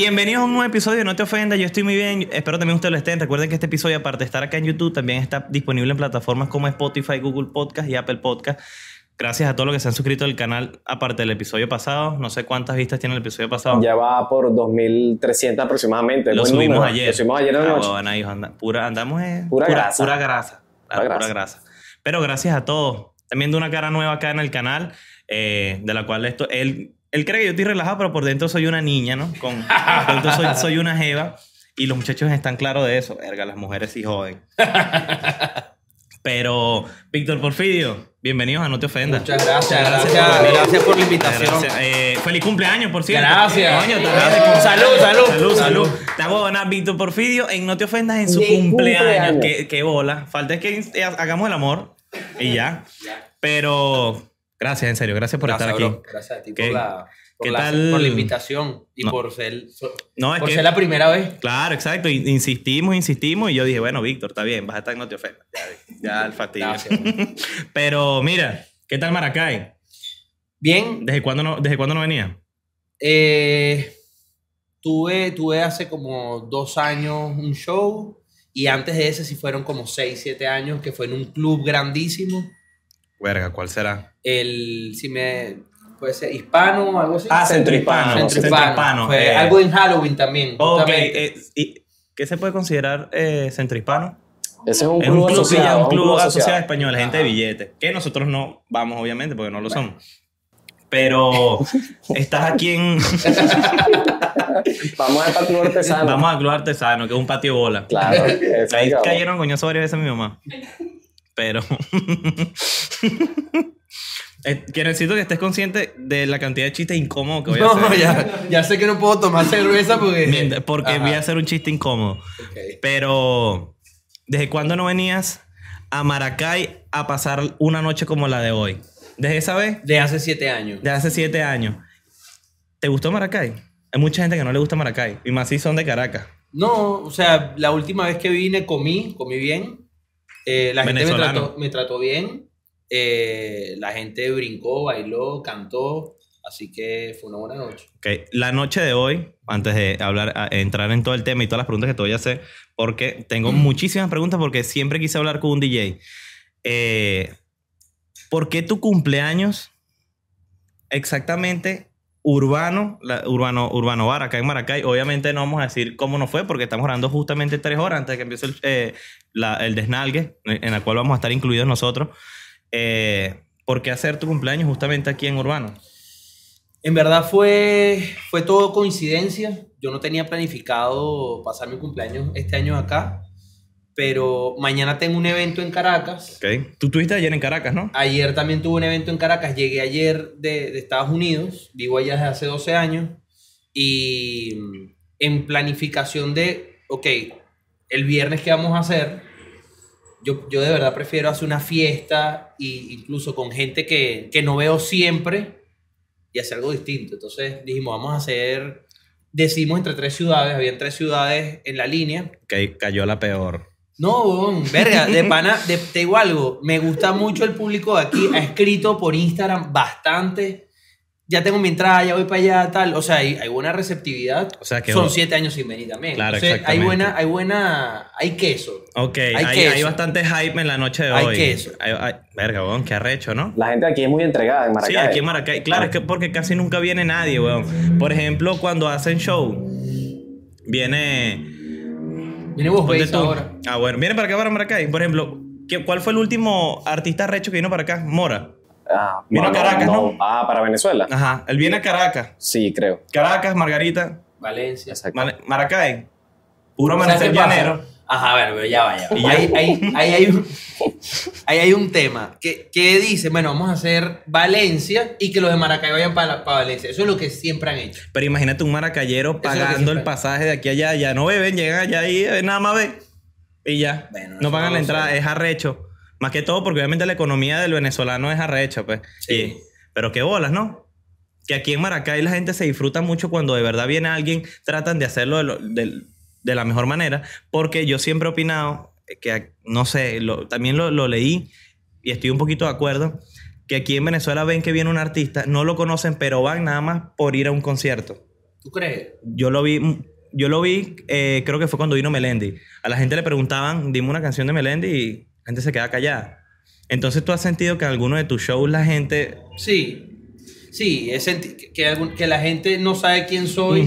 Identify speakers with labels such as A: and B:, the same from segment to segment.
A: bienvenidos a un nuevo episodio No Te Ofenda. Yo estoy muy bien, espero también ustedes lo estén. Recuerden que este episodio, aparte de estar acá en YouTube, también está disponible en plataformas como Spotify, Google Podcast y Apple Podcast. Gracias a todos los que se han suscrito al canal, aparte del episodio pasado. No sé cuántas vistas tiene el episodio pasado.
B: Ya va por 2.300 aproximadamente.
A: Lo subimos
B: número.
A: ayer.
B: Lo subimos ayer en la
A: Ah,
B: noche.
A: huevona, hijo, anda- pura, andamos en
B: Pura grasa.
A: Pura grasa. Pero gracias a todos. También de una cara nueva acá en el canal, eh, de la cual esto, él, él cree que yo estoy relajado, pero por dentro soy una niña, ¿no? Con, por dentro soy, soy una jeva. Y los muchachos están claros de eso. Verga, las mujeres sí joden. Pero, Víctor Porfidio, bienvenidos a No Te Ofendas.
C: Muchas gracias,
A: Gracias
C: gracias, gracias por la invitación.
A: Gracias. Eh, feliz cumpleaños, por cierto.
C: Gracias.
A: Coño,
C: Gracias. Salud, salud.
A: Salud, salud. Te hago ganar Víctor Porfidio en No Te Ofendas en su cumpleaños.
B: cumpleaños.
A: Qué, qué bola. Falta es que eh, hagamos el amor y ya. Pero, gracias, en serio. Gracias por
C: Gracias,
A: estar aquí.
C: Gracias a ti
A: ¿Qué-
C: por la, por,
A: qué
C: la,
A: tal?
C: por la invitación y
A: No.
C: por ser,
A: No, es
C: por
A: que-
C: ser la primera vez.
A: Claro, exacto. Insistimos, insistimos. Y yo dije, bueno, Víctor, está bien. Vas a estar en No Te Ofendas. Ya, ya el fastidio.
C: Gracias.
A: Pero, mira, ¿qué tal Maracay?
C: Bien,
A: ¿Desde cuándo no, desde cuándo no venía?
C: eh, tuve, tuve hace como dos años un show y antes de ese sí fueron como seis, siete años que fue en un club grandísimo.
A: Verga, ¿cuál será?
C: El, si me, puede ser hispano o algo así.
A: Ah, Centro Hispano.
C: Centro
A: Centro
C: Hispano.
A: Hispano,
C: Fue
A: eh.
C: algo en Halloween también.
A: Ok, eh, ¿y ¿qué se puede considerar eh, centro hispano?
B: Ese es un
A: Es
B: club
A: un club,
B: asociado.
A: un
B: un
A: club asociado
B: asociado.
A: español, gente de
C: Ajá.
A: billete. Que nosotros no vamos, obviamente, porque no lo somos. Pero estás aquí en.
B: Vamos a Club Artesano.
A: Vamos al Club Artesano, que es un patio bola.
B: Claro.
A: Ahí
B: es
A: cayeron coñazo varias veces a mi mamá. Pero. Eh, que necesito que estés consciente de la cantidad de chistes incómodos que voy a hacer.
C: ya, ya sé que no puedo tomar cerveza porque...
A: Mientras- Porque
C: Ajá.
A: voy a hacer un chiste incómodo. Pero, ¿desde cuándo no venías a Maracay a pasar una noche como la de hoy? ¿Desde esa vez?
C: De hace siete años.
A: De hace siete años. ¿Te gustó Maracay? Hay mucha gente que no le gusta Maracay. Y más si son de Caracas.
C: No, o sea, la última vez que vine comí, comí bien. Eh, la gente me trató, me trató bien. Eh, la gente brincó, bailó, cantó. Así que fue una buena noche.
A: La noche de hoy, antes de hablar, entrar en todo el tema y todas las preguntas que te voy a hacer, porque tengo muchísimas preguntas porque siempre quise hablar con un DJ. Eh, ¿Por qué tu cumpleaños exactamente urbano, urbano, urbano bar acá en Maracay? Obviamente no vamos a decir cómo no fue porque estamos hablando justamente tres horas antes de que empiece el, eh, el desnalgue, en la cual vamos a estar incluidos nosotros. Eh, ¿Por qué hacer tu cumpleaños justamente aquí en Urbano?
C: En verdad fue, fue todo coincidencia. Yo no tenía planificado pasar mi cumpleaños este año acá. Pero mañana tengo un evento en Caracas.
A: Ok. Tú estuviste ayer en Caracas, ¿no?
C: Ayer también tuve un evento en Caracas. Llegué ayer de, de Estados Unidos. Vivo allá desde hace 12 años. Y mm, en planificación de, ok, el viernes que vamos a hacer, yo, yo de verdad prefiero hacer una fiesta, e incluso con gente que, que no veo siempre, y hacer algo distinto. Entonces dijimos, vamos a hacer, decidimos entre tres ciudades, habían tres ciudades en la línea.
A: Que cayó la peor.
C: No, weón, verga, de pana, de, te digo algo, me gusta mucho el público de aquí, ha escrito por Instagram bastante, ya tengo mi entrada, ya voy para allá, tal, o sea, hay, hay buena receptividad,
A: O sea que.
C: son siete años sin venir también,
A: Claro,
C: hay
A: exactamente.
C: buena, hay buena, hay queso,
A: Ok, hay,
C: Hay
A: hay,
C: queso.
A: bastante hype en la noche de
C: Hay
A: hoy.
C: queso.
A: Hay- hay- verga, weón, qué arrecho, ¿no?
B: La gente aquí es muy entregada en
A: Sí,
B: Maracay.
A: aquí en Maracay. Claro, es que porque casi nunca viene nadie, weón. Por ejemplo, cuando hacen show, viene.
C: Viene vos veis
A: tú.
C: ahora,
A: Ah, bueno, viene para acá, para Maracay. Por ejemplo, ¿qué- ¿cuál fue el último artista recho que vino para acá? Mora.
B: Ah,
A: Vino a Caracas, ¿no?
B: Ah, para Venezuela.
A: Ajá, él viene a Caracas.
B: Sí, creo.
A: Caracas, Margarita,
C: Valencia.
B: Exacto.
A: Mar- Maracay. Puro
C: ¿Sabes
A: amanecer llanero.
C: Ajá, bueno, pero ya vaya.
A: Y ya.
C: Ahí, ahí- ahí hay un, ahí hay un tema que, que dice, bueno, vamos a hacer Valencia y que los de Maracay vayan para, para Valencia. Eso es lo que siempre han hecho.
A: Pero imagínate un maracayero pagando el pasaje de aquí a allá. Ya no beben, llegan allá y eh, nada más ven. Y ya.
C: Bueno,
A: no pagan la entrada, es arrecho. Más que todo porque obviamente la economía del venezolano es arrecha, pues.
C: Sí.
A: Y- pero qué bolas, ¿no? Que aquí en Maracay la gente se disfruta mucho cuando de verdad viene alguien, tratan de hacerlo de, lo- de- de la mejor manera. Porque yo siempre he opinado que, no sé, lo- también lo, lo leí y estoy un poquito de acuerdo, que aquí en Venezuela ven que viene un artista, no lo conocen, pero van nada más por ir a un concierto.
C: ¿Tú crees?
A: Yo lo vi, yo lo vi, eh, creo que fue cuando vino Melendi. A la gente le preguntaban, dime una canción de Melendi y la gente se queda callada. Entonces tú has sentido que en alguno de tus shows la gente...
C: Sí. Sí, es que, que la gente no sabe quién soy.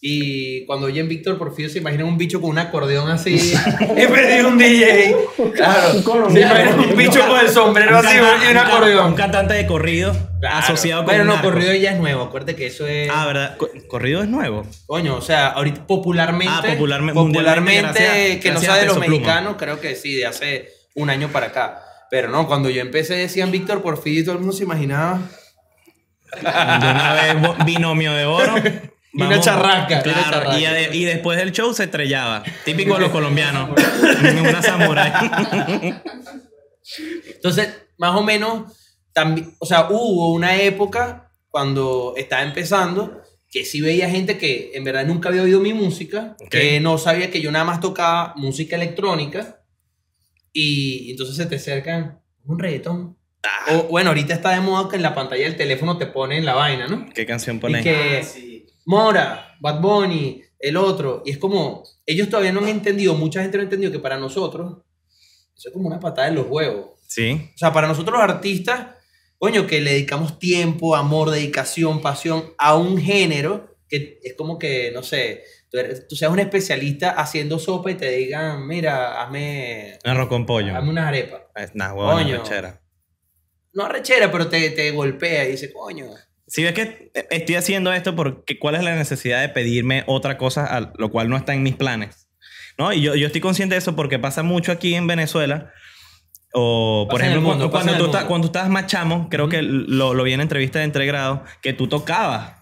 C: Y cuando oyen Víctor Porfirio se imaginan un bicho con un acordeón así. He perdido un DJ. Claro.
B: Un
C: Se imaginan un bicho con el sombrero así y un acordeón.
A: Un cantante de corrido
C: Claro.
A: asociado con
C: Pero
A: un
C: no, corrido ya es nuevo. Acuérdate que eso es.
A: Ah, ¿verdad? Co- ¿Corrido es nuevo?
C: Coño, o sea, ahorita popularmente.
A: Ah, popularme-
C: popularmente,
A: gracias-
C: que no
A: gracias
C: sabe
A: a
C: de los mexicanos, creo que sí, de hace un año para acá. Pero no, cuando yo empecé decían Víctor Porfirio y todo el mundo se imaginaba.
A: De una vez, binomio de oro.
C: Y una charraca, una
A: Claro,
C: charraca.
A: y, después del show se estrellaba. Típico de los colombianos. una samurai.
C: Entonces, más o menos, también, o sea, hubo una época cuando estaba empezando que sí veía gente que en verdad nunca había oído mi música, que no sabía que yo nada más tocaba música electrónica y entonces se te acercan un reggaetón.
A: Ah.
C: O bueno, ahorita está de moda que en la pantalla del teléfono te ponen la vaina, ¿no?
A: ¿Qué canción
C: Y
A: pones?
C: que Mora, Bad Bunny, el otro. Y es como, ellos todavía no han entendido, mucha gente no ha entendido que para nosotros eso es como una patada en los huevos.
A: Sí.
C: O sea, para nosotros los artistas, coño, que le dedicamos tiempo, amor, dedicación, pasión a un género que es como que, no sé, tú, eres- tú seas un especialista haciendo sopa y te digan, mira, hazme,
A: Un arroz con pollo.
C: hazme unas arepas.
A: Es Nah,
C: Coño.
A: rechera.
C: No arrechera, pero te, te golpea y dice, coño.
A: Si ves que estoy haciendo esto porque cuál es la necesidad de pedirme otra cosa, a lo cual no está en mis planes. ¿No? Y yo, yo estoy consciente de eso porque pasa mucho aquí en Venezuela. O, por ejemplo,
C: mundo,
A: cuando, cuando tú
C: mundo.
A: cuando tú estabas más chamo, creo
C: Ujú.
A: que lo, lo vi en entrevista de entregrado, que tú tocabas.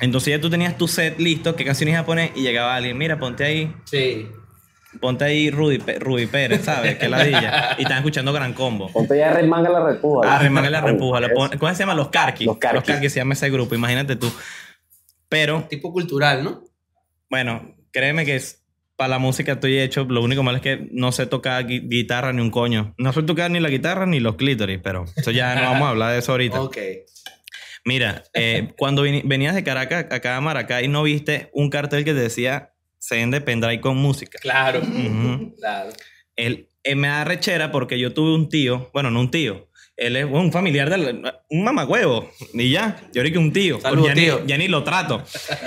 A: Entonces ya tú tenías tu set listo, qué canciones a poner, y llegaba alguien, mira, ponte ahí,
C: Sí.
A: Ponte ahí Rudy, Rudy Pérez, ¿sabes? Que ladilla. y están escuchando Gran Combo.
B: Ponte ya Red Manga la repuja.
A: Ah, remanga la repuja. lo pon- ¿Cómo se llama? Los Carquis.
B: Los Carquis.
A: se llama ese grupo, imagínate tú. Pero,
C: Tipo cultural, ¿no?
A: bueno, créeme que es, para la música estoy hecho. Lo único malo es que no sé tocar gui- guitarra ni un coño. No sé tocar ni la guitarra ni los clítoris, pero eso ya no vamos a hablar de eso ahorita.
C: Ok.
A: Mira, eh, cuando venías de Caracas acá a Maracay, ¿no viste un cartel que te decía Send de pendrive con música?
C: Claro.
A: Ujú.
C: Claro.
A: Él, él me da rechera porque yo tuve un tío, bueno, no un tío, él es un familiar del un mamagüevo y ya, yo ahora que un tío,
C: Saludos,
A: ya, ni-
C: tío.
A: ya ni lo trato.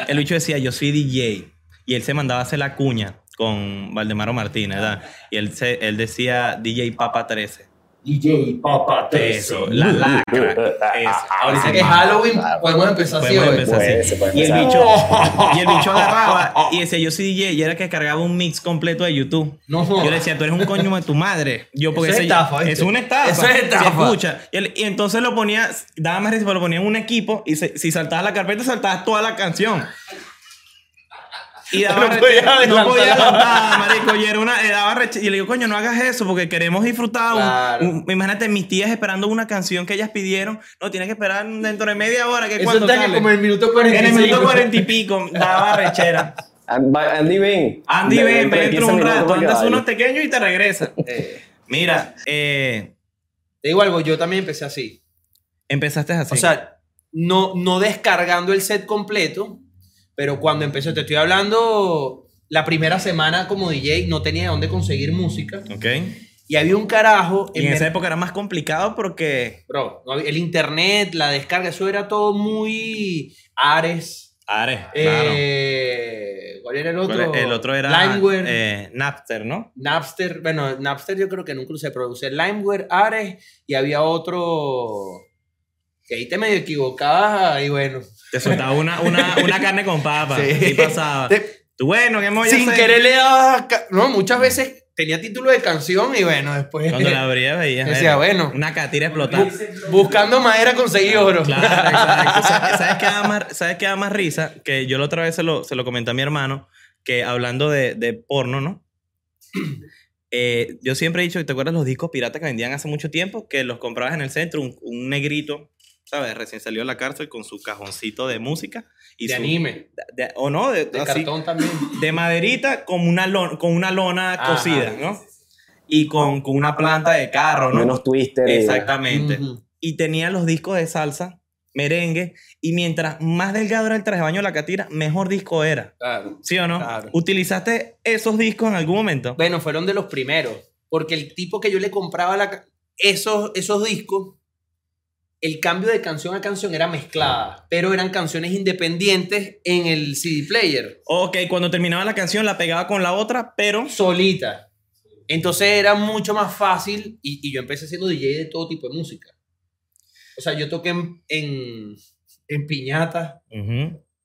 A: El bicho decía, yo soy DJ y él se mandaba a hacer la cuña con Valdemaro Martínez, ¿verdad? Y él, se, él decía DJ Papa 13.
B: DJ Papa
A: Eso, la lacra. Eso.
C: Ahorita que es Halloween, podemos empezar así
A: Podemos
C: hoy.
A: empezar
B: Puede,
A: así.
B: se puede
A: Y el, bicho, y el bicho agarraba y decía, yo soy DJ y era que cargaba un mix completo de YouTube.
C: No,
A: Yo le decía, tú eres un coño de tu madre. Yo, porque
C: Eso es estafa, ¿viste?
A: Es una estafa.
C: Eso es
A: Se
C: estafa.
A: escucha. Y, él- y entonces lo ponía, daba más risa, pero lo ponía en un equipo y se- si saltabas la carpeta, saltabas toda la canción. Y daba
C: No podía
A: no podía adelantar, marico. Y era una, daba reche- Y le digo, coño, no hagas eso porque queremos disfrutar. un-
C: Claro.
A: un- imagínate, mis tías esperando una canción que ellas pidieron. No, tienes que esperar dentro de media hora. Que
C: Eso
A: cuando
C: está
A: sale.
C: como en el minuto
A: En
C: 45.
A: el minuto cuarenta y pico, daba rechera.
B: Andy, ven.
A: Andy, ven,
B: dentro de
A: ven dentro
B: 15
A: un rato, andas unos pequeños y te regresas.
C: Eh,
A: Mira, eh,
C: te digo algo, yo también empecé así.
A: empezaste así.
C: O sea, no, no descargando el set completo, pero cuando empecé, te estoy hablando, la primera semana como DJ no tenía dónde conseguir música.
A: ok.
C: Y había un carajo.
A: Y en esa época era más complicado porque.
C: Bro, el internet, la descarga, eso era todo muy Ares.
A: Ares, claro.
C: Eh, ¿Cuál era el otro?
A: El otro era
C: Limeware.
A: eh, Napster, ¿no?
C: Napster, bueno, Napster yo creo que nunca se produce. Limeware, Ares y había otro que ahí te medio equivocabas y bueno.
A: Te soltaba una, una, una carne con papa.
C: Sí.
A: Y pasaba.
C: Te-
A: Tú, bueno, ¿qué hemos
C: sin querer le dabas, no, muchas veces tenía título de canción y bueno, después
A: Cuando la abría veías.
C: Decía, bueno.
A: Una catira explotada.
C: bu- buscando madera conseguí oro.
A: Claro, exacto. ¿Sabes, sabes qué da más, ¿Sabes qué da más risa? Que yo la otra vez se lo, se lo comenté a mi hermano, que hablando de, de porno, ¿no? Eh, yo siempre he dicho, ¿te acuerdas los discos piratas que vendían hace mucho tiempo? Que los comprabas en el centro, un, un negrito, ¿sabes? Recién salió de la cárcel con su cajoncito de música. Y
C: de
A: su-
C: anime,
A: de- o no, de,
C: de
A: así,
C: cartón también.
A: de maderita con una, lona, con una lona
C: Ajá.
A: cosida, ¿no? Y con, con una planta de carro, ¿no?
B: Menos twister. y-
A: Exactamente.
C: Ujú.
A: Y tenía los discos de salsa merengue. Y mientras más delgado era el traje de baño de la catira, mejor disco era.
C: Claro.
A: ¿Sí o no?
C: Claro.
A: ¿Utilizaste esos discos en algún momento?
C: Bueno, fueron de los primeros. Porque el tipo que yo le compraba la esos, esos discos, el cambio de canción a canción era mezclada. Pero eran canciones independientes en el CD player.
A: Ok, cuando terminaba la canción la pegaba con la otra, pero...
C: Solita. Entonces era mucho más fácil. Y, y yo empecé siendo DJ de todo tipo de música. O sea, yo toqué en, en.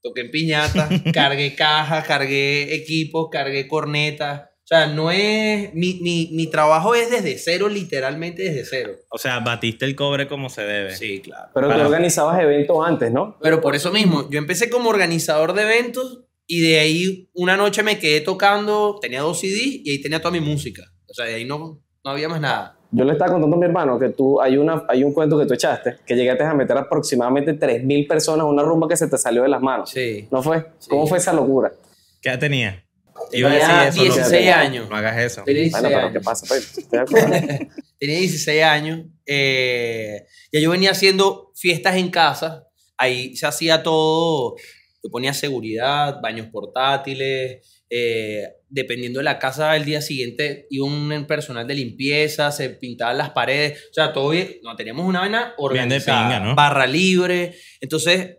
C: Toqué en piñata, cargué cajas, cargué equipos, cargué cornetas. O sea, no es. Mi, mi, mi trabajo es desde cero, literalmente desde cero.
A: O sea, batiste el cobre como se debe.
C: Sí, claro.
B: Pero tú organizabas eventos antes, ¿no?
C: Pero por eso mismo, yo empecé como organizador de eventos y de ahí una noche me quedé tocando, tenía dos CDs y ahí tenía toda mi música. O sea, de ahí no, no había más nada.
B: Yo le estaba contando a mi hermano que tú, hay, una, hay un cuento que tú echaste, que llegaste a meter aproximadamente 3.000 personas a una rumba que se te salió de las manos.
C: Sí.
B: ¿No fue?
C: Sí.
B: ¿Cómo fue esa locura?
A: ¿Qué edad tenía?
C: Tenía
A: eso, ¿no?
C: 16 años.
A: No hagas eso.
C: Tenía 16
B: Bueno, pero
C: años.
B: ¿qué pasa? Pues,
C: tenía 16 años. eh, ya yo venía haciendo fiestas en casa. Ahí se hacía todo. Yo ponía seguridad, baños portátiles. eh, dependiendo de la casa, el día siguiente iba un personal de limpieza, se pintaban las paredes. O sea, todo bien. No, teníamos una vaina
A: Bien de
C: organizada.
A: pinga, ¿no?
C: Barra libre. Entonces,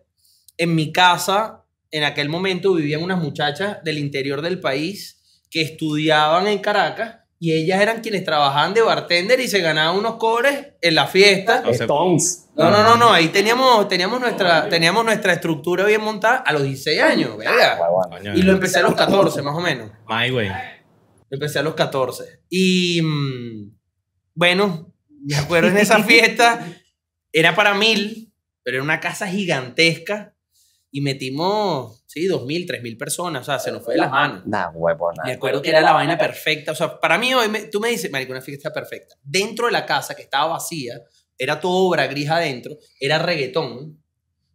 C: en mi casa, en aquel momento vivían unas muchachas del interior del país que estudiaban en Caracas y ellas eran quienes trabajaban de bartender y se ganaban unos cobres en la fiesta.
B: Stones.
C: No, no, no, no, ahí teníamos, teníamos, nuestra, teníamos nuestra estructura bien montada a los 16 años, verga.
A: Coño,
C: Y lo empecé a los 14, más o menos.
A: My way.
C: Lo empecé a los 14. Y mm, bueno, me acuerdo en esa fiesta, era para mil, pero era una casa gigantesca y metimos, sí, dos mil, tres mil personas, o sea, se nos fue de las manos.
B: Nah, huevo,
C: Me
B: nada.
C: acuerdo que era la vaina perfecta. O sea, para mí hoy me- tú me dices, marico, una fiesta perfecta. Dentro de la casa que estaba vacía, era todo obra gris adentro, era reggaetón,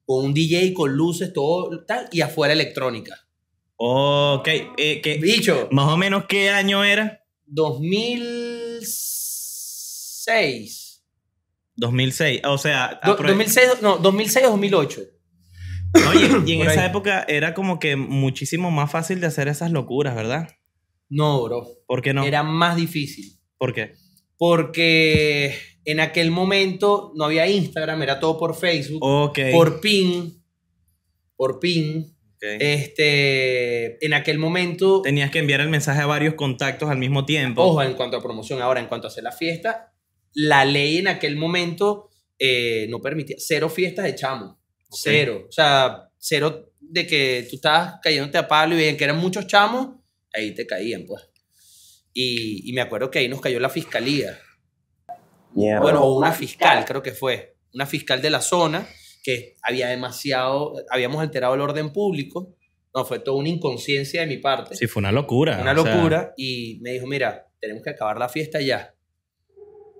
C: con un DJ, con luces, todo tal, y afuera electrónica.
A: Ok. eh, ¿qué-
C: Bicho,
A: ¿Más o menos qué año era?
C: 2006.
A: 2006. O sea,
C: Do-
A: apro-
C: 2006, no, 2006 o 2008.
A: Oye, y en esa época era como que muchísimo más fácil de hacer esas locuras, ¿verdad?
C: No, bro.
A: ¿Por qué no?
C: Era más difícil.
A: ¿Por qué?
C: Porque en aquel momento no había Instagram, era todo por Facebook.
A: Ok.
C: por ping, por ping,
A: ok.
C: este, en aquel momento,
A: Tenías que enviar el mensaje a varios contactos al mismo tiempo.
C: ojo, en cuanto a promoción, ahora en cuanto a hacer la fiesta, la ley en aquel momento eh, no permitía, cero fiestas de chamo, cero, o sea, cero de que tú estabas cayéndote a palo y veían que eran muchos chamos, ahí te caían, pues. Y, y me acuerdo que ahí nos cayó la fiscalía.
B: Mierda.
C: bueno, o una fiscal, creo que fue, una fiscal de la zona, que había demasiado, habíamos alterado el orden público, no, fue toda una inconsciencia de mi parte,
A: Sí, fue una locura.
C: una
A: sea,
C: locura, y me dijo, mira, tenemos que acabar la fiesta ya.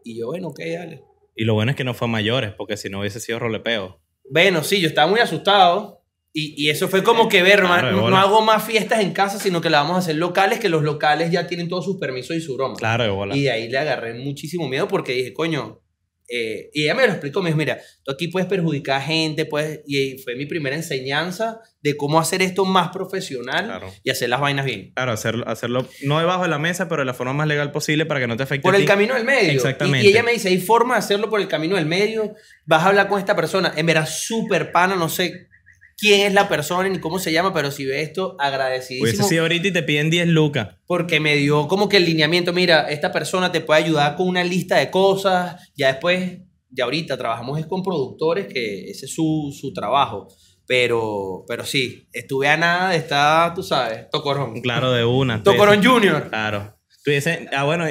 C: Y yo, bueno, ok, dale.
A: y lo bueno es que no fue a mayores, porque si no hubiese sido rolepeo.
C: Bueno, sí, yo estaba muy asustado. Y, y eso fue como que ver,
A: Claro, de
C: no,
A: bola.
C: no hago más fiestas en casa, sino que la vamos a hacer locales, que los locales ya tienen todos sus permisos y su broma.
A: Claro, de bola.
C: Y de ahí le agarré muchísimo miedo porque dije, coño, eh, y ella me lo explicó, me dijo, mira, tú aquí puedes perjudicar a gente, puedes, y fue mi primera enseñanza de cómo hacer esto más profesional
A: Claro.
C: y hacer las vainas bien.
A: Claro, hacerlo, hacerlo no debajo de la mesa, pero de la forma más legal posible para que no te afecte.
C: Por
A: a
C: el
A: ti.
C: camino del medio. Y-
A: Exactamente.
C: Y, ella me dice, hay forma de hacerlo por el camino del medio, vas a hablar con esta persona, en verdad súper pana, no sé quién es la persona ni cómo se llama, pero si ve esto,
A: Hubiese
C: agradecidísimo.
A: sido ahorita y te piden 10 lucas.
C: porque me dio como que el lineamiento, mira, esta persona te puede ayudar con una lista de cosas, ya después, ya ahorita trabajamos es con productores, que ese es su, su trabajo, pero, pero sí, estuve a nada de estar, tú sabes, Tocorón.
A: Claro, de una.
C: Tocorón Junior.
A: Claro. Tú dices, ah, bueno,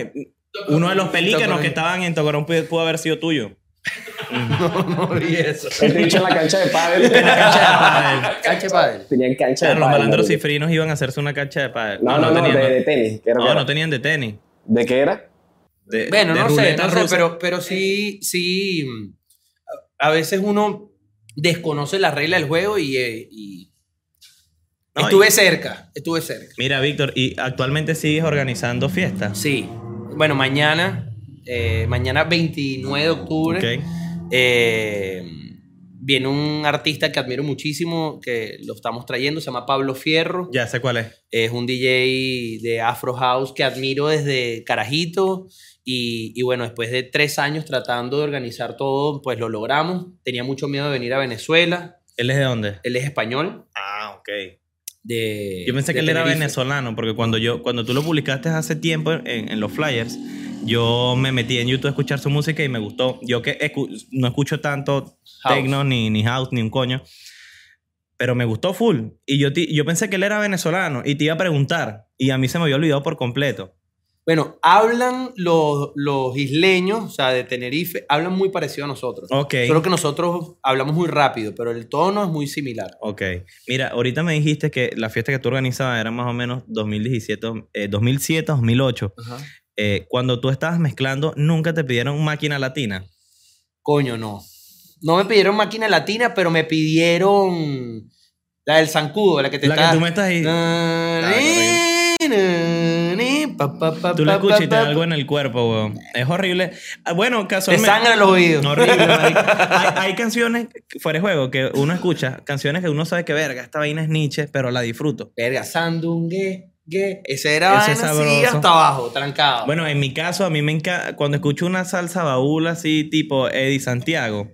A: uno de los pelícanos que estaban en Tocorón pudo haber sido tuyo.
C: No, no vi eso.
B: El dicho en la cancha de pádel.
C: Cancha de pádel.
B: Tenían cancha de
A: los
B: pádel.
A: malandros
B: marico.
A: cifrinos iban a hacerse una cancha de pádel.
B: No, no, no,
A: tenían,
B: de, de tenis.
A: no, no tenían de tenis.
B: ¿De qué era?
A: De-
C: Bueno,
A: de
C: no sé, no sé, pero, pero sí, sí, a veces uno desconoce la regla del juego y, eh, y
A: No, y-
C: estuve cerca, estuve cerca.
A: Mira, Víctor, ¿y actualmente sigues organizando fiestas?
C: Sí, bueno, mañana, eh, mañana 29 de octubre,
A: Ok.
C: Eh, Viene un artista que admiro muchísimo, que lo estamos trayendo, se llama Pablo Fierro.
A: Ya sé cuál es.
C: Es un DJ de Afro House que admiro desde Carajito. Y, y bueno, después de tres años tratando de organizar todo, pues lo logramos. Tenía mucho miedo de venir a Venezuela.
A: ¿Él es de dónde?
C: Él es español.
A: Ah, ok.
C: De,
A: Yo pensé
C: de
A: que él era venezolano, porque cuando yo cuando tú lo publicaste hace tiempo en, en los flyers, yo me metí en YouTube a escuchar su música y me gustó. Yo que escu- no escucho tanto
C: House.
A: techno, ni, ni house, ni un coño, pero me gustó full. Y yo, ti- yo pensé que él era venezolano y te iba a preguntar, y a mí se me había olvidado por completo.
C: Bueno, hablan los, los isleños, o sea, de Tenerife, hablan muy parecido a nosotros.
A: Ok.
C: Solo que nosotros hablamos muy rápido, pero el tono es muy similar.
A: Ok. Mira, ahorita me dijiste que la fiesta que tú organizabas era más o menos 2017, eh, 2007, 2008. Eh, cuando tú estabas mezclando, ¿nunca te pidieron máquina latina?
C: Coño, no. No me pidieron máquina latina, pero me pidieron la del zancudo, la que te
A: La
C: está...
A: que tú me estás ahí.
C: Na,
A: Ah,
C: ni, na, pa, pa, pa,
A: Tú
C: pa,
A: escuchas y te da algo en el cuerpo, weón. Es horrible. Ah, Bueno,
C: Te
A: casualmente...
C: sangra los oídos.
A: Horrible, hay, hay canciones, fuera de juego, que uno escucha, canciones que uno sabe que, verga, esta vaina es Nietzsche, pero la disfruto.
C: Verga, sandungue, gue. Ese era
A: Ese
C: así hasta abajo, trancado.
A: Bueno, en mi caso, a mí me encanta, cuando escucho una salsa baúl así, tipo Eddie Santiago,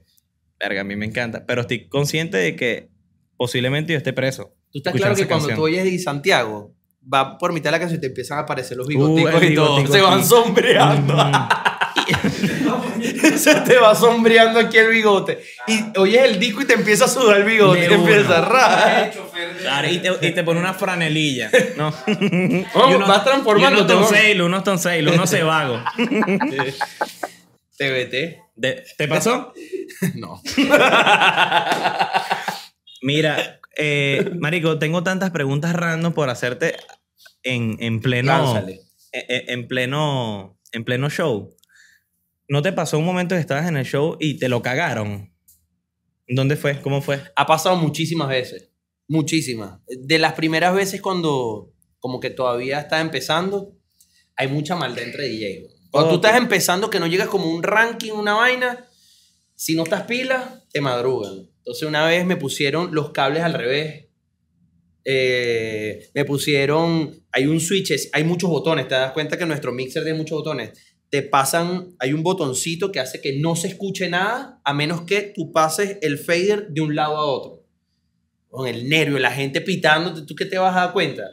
A: verga, a mí me encanta, pero estoy consciente de que posiblemente yo esté preso.
C: Tú estás claro que cuando
A: canción.
C: tú oyes Di Santiago, va por mitad de la canción y te empiezan a aparecer los
A: Uh,
C: bigoticos y todo. Se van sombreando.
A: Mm.
C: Se te va sombreando aquí el bigote. Y oyes el disco y te empieza a sudar el bigote.
A: De
C: Y te empieza
A: una.
C: a rajar.
A: Claro, y, te, y te pone una franelilla, ¿no?
C: Oh,
A: Y uno-
C: vas transformándote,
A: y unos
C: ¿no?
A: tonseil, unos tonseil, unos cebago.
C: TBT.
A: De- ¿Te pasó?
C: No.
A: Mira, eh, Marico, tengo tantas preguntas random por hacerte en, en pleno.
C: Lánzale.
A: En, en- en pleno. En pleno show. ¿No te pasó un momento que estabas en el show y te lo cagaron? ¿Dónde fue? ¿Cómo fue?
C: Ha pasado muchísimas veces. Muchísimas. De las primeras veces cuando como que todavía está empezando, hay mucha maldad entre DJ. Cuando tú
A: Ok.
C: estás empezando, que no llegas como un ranking, una vaina, si no estás pila, te madrugan. Entonces una vez me pusieron los cables al revés. Eh, me pusieron, hay un switch, hay muchos botones, te das cuenta que nuestro mixer tiene muchos botones. Te pasan, hay un botoncito que hace que no se escuche nada a menos que tú pases el fader de un lado a otro. Con el nervio, la gente pitándote, ¿tú qué te vas a dar cuenta?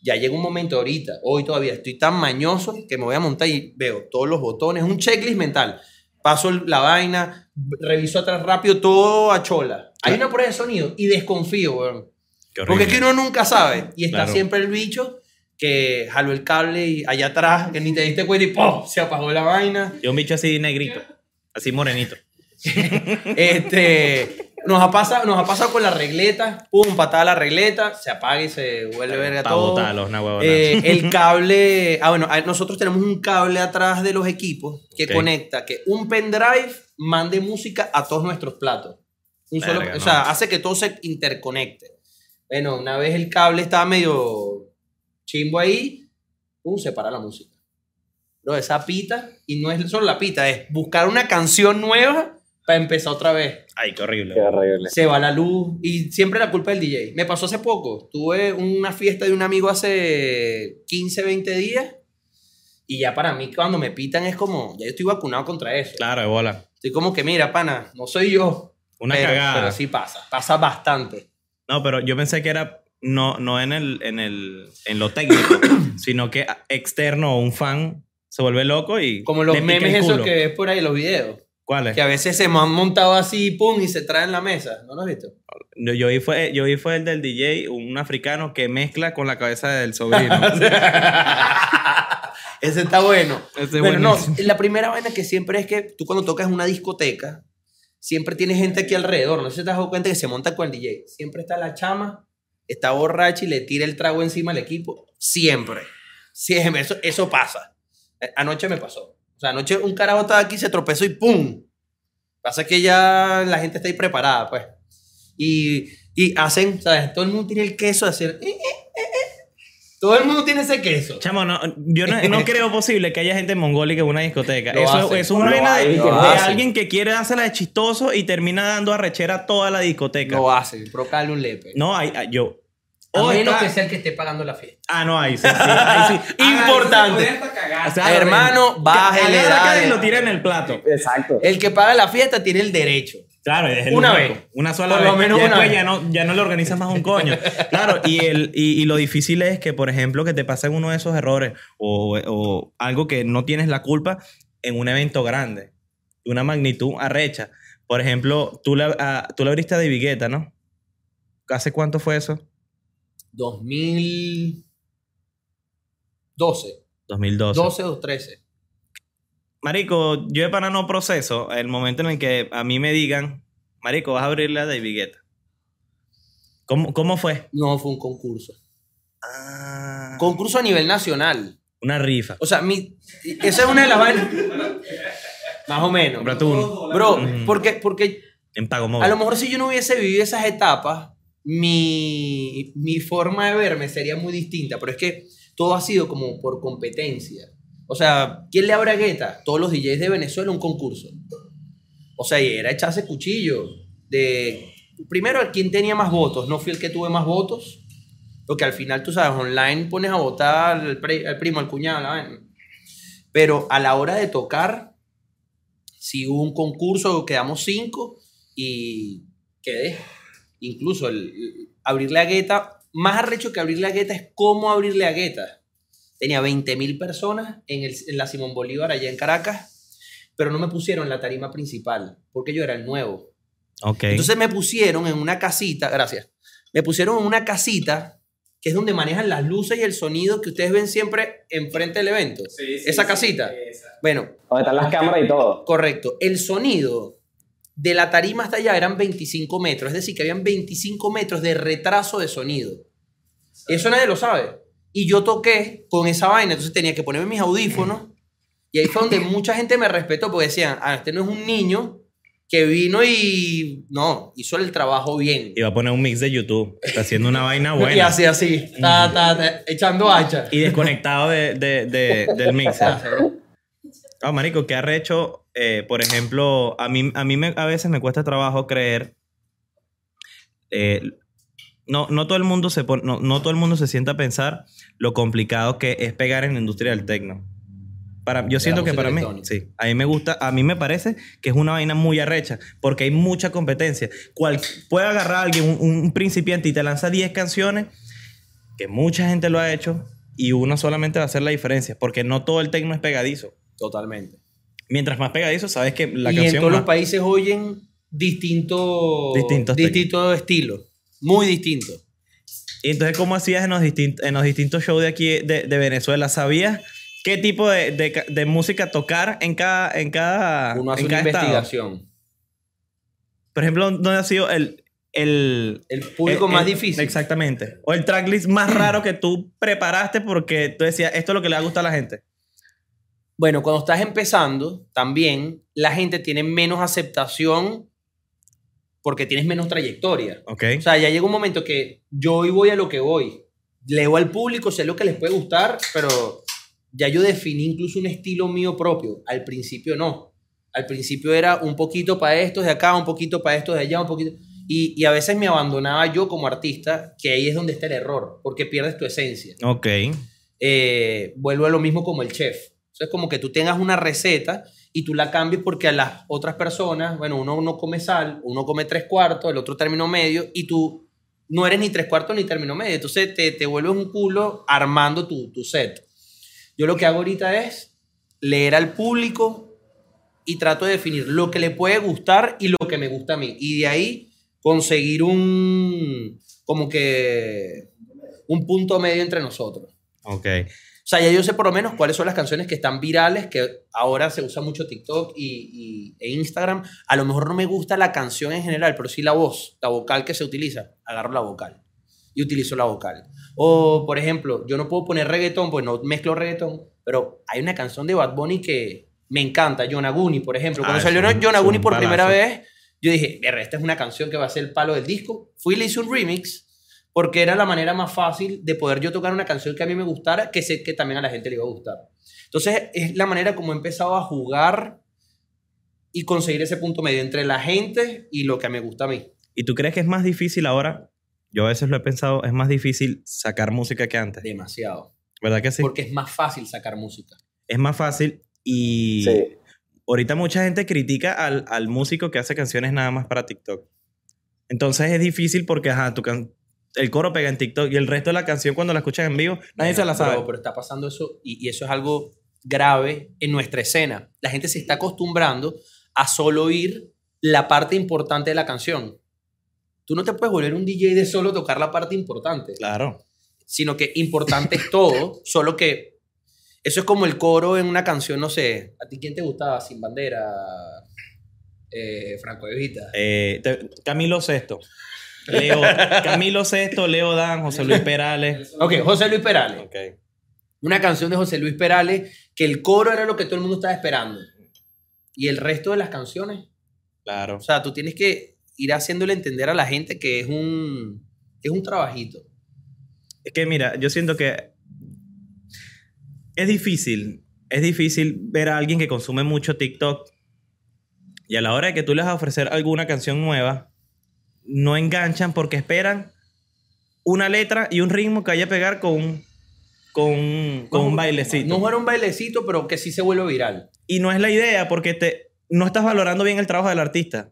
C: Ya llega un momento ahorita, hoy todavía estoy tan mañoso que me voy a montar y veo todos los botones, un checklist mental. Paso la vaina, reviso atrás rápido, todo a chola. Hay una prueba de sonido y desconfío, weón. Porque es que uno nunca sabe. Y está
A: Claro.
C: siempre el bicho que jaló el cable y allá atrás, que ni te diste cuenta y ¡pum! se apagó la vaina.
A: Yo un bicho así negrito. Así morenito.
C: Este, nos, ha pasado, nos ha pasado con la regleta, pum, patada la regleta, se apaga y se vuelve verga
A: Pa'
C: todo.
A: huevona.
C: Eh, el cable, ah bueno, a- nosotros tenemos un cable atrás de los equipos que conecta que un pendrive mande música a todos nuestros platos. Un solo,
A: Verga,
C: o sea, hace que todo se interconecte. Bueno, una vez el cable estaba medio chimbo ahí, pum, se para la música. Bro, esa pita, y no es solo la pita, es buscar una canción nueva para empezar otra vez.
A: Ay, qué horrible.
B: Qué horrible.
C: Se va la luz y siempre la culpa del DJ. Me pasó hace poco. Tuve una fiesta de un amigo hace 15, 20 días y ya para mí cuando me pitan es como, ya yo estoy vacunado contra eso.
A: Claro, de bola.
C: Estoy como que, mira, pana, no soy yo.
A: Una
C: pero,
A: cagada.
C: Pero sí pasa, pasa bastante.
A: No, pero yo pensé que era no, no en, el, en, el, en lo técnico, sino que externo un fan se vuelve loco y.
C: Como los
A: le pica el
C: memes esos que ves por ahí, los videos.
A: ¿Cuáles?
C: Que a veces se me han montado así, pum, y se traen la mesa. ¿No lo has visto?
A: Yo, yo, vi fue, yo vi fue el del DJ, un africano que mezcla con la cabeza del sobrino.
C: Ese está bueno.
A: Ese
C: bueno, no, la primera vaina que siempre es que tú cuando tocas una discoteca, siempre tienes gente aquí alrededor. No sé si te has dado cuenta que se monta con el DJ. Siempre está la chama, está borracha y le tira el trago encima al equipo. Siempre. Siempre. Eso, eso pasa. Eh, Anoche me pasó. O sea, anoche un carajo estaba aquí, se tropezó y ¡pum! Pasa que ya la gente está ahí preparada, pues. Y, y hacen, ¿sabes? Todo el mundo tiene el queso de hacer... "Eh, eh, eh, eh". Todo el mundo tiene ese queso.
A: Chamo, no, yo no, no creo posible que haya gente mongólica en una discoteca.
C: Lo
A: Eso,
C: hacen.
A: eso es una vaina de, alguien que quiere hacerla de chistoso y termina dando arrechera a toda la discoteca.
C: Lo hacen, provocarle un lepe.
A: No, hay, hay- yo.
C: A
A: o
C: menos
A: está-
C: que sea el que esté pagando la fiesta.
A: Ah, no, ahí sí, sí, ahí sí.
C: Importante.
A: O sea,
C: Hermano, bájele,
A: y lo tira en el plato.
B: Exacto.
C: El que paga la fiesta tiene el derecho.
A: Claro, es el
C: Una
A: único.
C: vez.
A: Una sola
C: Por
A: vez.
C: lo menos
A: Ya
C: una vez.
A: Ya no, ya no le organizas más un coño. Claro, y, el, y, y lo difícil es que, por ejemplo, que te pasen uno de esos errores o, o algo que no tienes la culpa en un evento grande, de una magnitud arrecha. Por ejemplo, tú le, a- tú le abriste a David Guetta, ¿no? ¿Hace cuánto fue eso?
C: 2012.
A: 2012.
C: 12 o 13.
A: Marico, yo de pana no proceso el momento en el que a mí me digan, Marico, vas a abrirle a David Guetta. ¿Cómo, cómo fue?
C: No, fue un concurso.
A: Ah,
C: Concurso a nivel nacional.
A: una rifa.
C: O sea, mi, esa es una de las vainas. Más o menos. Bro,
A: Ujú.
C: porque, porque
A: En pago móvil.
C: a lo mejor si yo no hubiese vivido esas etapas, mi, mi forma de verme sería muy distinta. Pero es que todo ha sido como por competencia. O sea, ¿quién le abre a Guetta? Todos los DJs de Venezuela un concurso. O sea, y era echarse cuchillo. De, primero, ¿quién tenía más votos? No fui el que tuve más votos. Porque al final, tú sabes, online pones a votar al, primo, al cuñado, la. Pero a la hora de tocar, si hubo un concurso, quedamos cinco y quedé. Incluso el, el abrirle a Guetta, más arrecho que abrirle a Guetta es cómo abrirle a Guetta. Tenía 20.000 personas en, el- en la Simón Bolívar, allá en Caracas, pero no me pusieron en la tarima principal, porque yo era el nuevo.
A: Ok.
C: Entonces me pusieron en una casita, gracias, me pusieron en una casita que es donde manejan las luces y el sonido que ustedes ven siempre enfrente del evento. esa casita. Bueno,
B: Donde están las cámaras y todo.
C: correcto. El sonido de la tarima hasta allá eran 25 metros, es decir, que habían 25 metros de retraso de sonido. Eso nadie lo sabe. Y yo toqué con esa vaina, entonces tenía que ponerme mis audífonos. Y ahí fue donde mucha gente me respetó, porque decían, ah, este no es un niño que vino y no, hizo el trabajo bien.
A: Iba a poner un mix de YouTube. Está haciendo una vaina
C: Y
A: buena.
C: así, así, ta, ta, ta, echando hacha.
A: Y desconectado de, de- de- del mixer. Ah, marico, ¿qué arrecho? Eh, por ejemplo, a mí, a mí me- a veces me cuesta trabajo creer. eh, no, no todo el mundo se pon- no, no todo el mundo se sienta a pensar lo complicado que es pegar en la industria del tecno. Para, yo siento que para mí, sí, a mí me gusta, a mí me parece que es una vaina muy arrecha, porque hay mucha competencia. Cual, puede agarrar a alguien, un, un principiante, y te lanza 10 canciones, que mucha gente lo ha hecho, y uno solamente va a hacer la diferencia, porque no todo el tecno es pegadizo.
C: Totalmente.
A: Mientras más pegadizo, sabes que la
C: y en
A: canción
C: todos
A: más-
C: los países oyen distintos
A: Distintos
C: distintos estilos. Muy distintos.
A: Y entonces, ¿cómo hacías en los, distin- en los distintos shows de aquí de, de Venezuela? ¿Sabías qué tipo de, de ca- de música tocar en cada, en cada,
C: Uno hace
A: en
C: una
A: estado?
C: investigación.
A: Por ejemplo, ¿dónde ha sido el... el
C: El público
A: el-
C: más
A: el-
C: difícil.
A: Exactamente. O el tracklist más raro que tú preparaste porque tú decías, esto es lo que le va a gustar a la gente.
C: Bueno, cuando estás empezando, también la gente tiene menos aceptación porque tienes menos trayectoria.
A: ¿Ok?
C: O sea, ya llega un momento que yo hoy voy a lo que voy. Leo al público, sé lo que les puede gustar, pero ya yo definí incluso un estilo mío propio. Al principio no. Al principio era un poquito para estos de acá, un poquito para estos de allá, un poquito... Y, y a veces me abandonaba yo como artista, que ahí es donde está el error, porque pierdes tu esencia.
A: ok.
C: Eh, vuelvo a lo mismo como el chef. O sea, es como que tú tengas una receta y tú la cambies porque a las otras personas, bueno, uno no come sal, uno come tres cuartos, el otro término medio, y tú no eres ni tres cuartos ni término medio. Entonces te, te vuelves un culo armando tu, tu set. Yo lo que hago ahorita es leer al público y trato de definir lo que le puede gustar y lo que me gusta a mí. Y de ahí conseguir un, como que, un punto medio entre nosotros.
A: Ok.
C: O sea, ya yo sé por lo menos cuáles son las canciones que están virales, que ahora se usa mucho TikTok y, y- e Instagram. A lo mejor no me gusta la canción en general, pero sí la voz, la vocal que se utiliza. Agarro la vocal y utilizo la vocal. O, por ejemplo, yo no puedo poner reggaetón, pues no mezclo reggaetón, pero hay una canción de Bad Bunny que me encanta, Yonaguni, por ejemplo. Cuando
A: Ah,
C: salió Yonaguni por primera vez, yo dije, "Verga, esta es una canción que va a ser el palo del disco. Fui y le hice un remix porque era la manera más fácil de poder yo tocar una canción que a mí me gustara, que sé que también a la gente le iba a gustar. Entonces es la manera como he empezado a jugar y conseguir ese punto medio entre la gente y lo que me gusta a mí.
A: ¿Y tú crees que es más difícil ahora? Yo a veces lo he pensado, es más difícil sacar música que antes.
C: Demasiado.
A: ¿Verdad que sí?
C: Porque es más fácil sacar música.
A: Es más fácil y
B: Sí.
A: ahorita mucha gente critica al, al músico que hace canciones nada más para TikTok. Entonces es difícil porque ajá, tu can- el coro pega en TikTok y el resto de la canción cuando la escuchas en vivo nadie
C: Bueno,
A: se la sabe.
C: Pero, pero está pasando eso y, y eso es algo grave en nuestra escena. La gente se está acostumbrando a solo oír la parte importante de la canción. Tú no te puedes volver un DJ de solo tocar la parte importante,
A: Claro.
C: sino que importante es todo, solo que eso es como el coro en una canción, no sé, ¿a ti quién te gustaba? Sin bandera, eh, Franco de Vita.
A: Eh, Camilo Sesto. Leo, Camilo Sesto, Leo Dan, José Luis Perales.
C: Ok, José Luis Perales.
A: Ok.
C: una canción de José Luis Perales que el coro era lo que todo el mundo estaba esperando. Y el resto de las canciones,
A: Claro.
C: o sea, tú tienes que ir haciéndole entender a la gente que es un, que es un trabajito.
A: Es que mira, yo siento que es difícil, es difícil ver a alguien que consume mucho TikTok y a la hora de que tú les vas a ofrecer alguna canción nueva, no enganchan porque esperan una letra y un ritmo que vaya a pegar con un, con, un- con un bailecito.
C: No era un bailecito, pero que sí se vuelve viral.
A: Y no es la idea porque te, no estás valorando bien el trabajo del artista.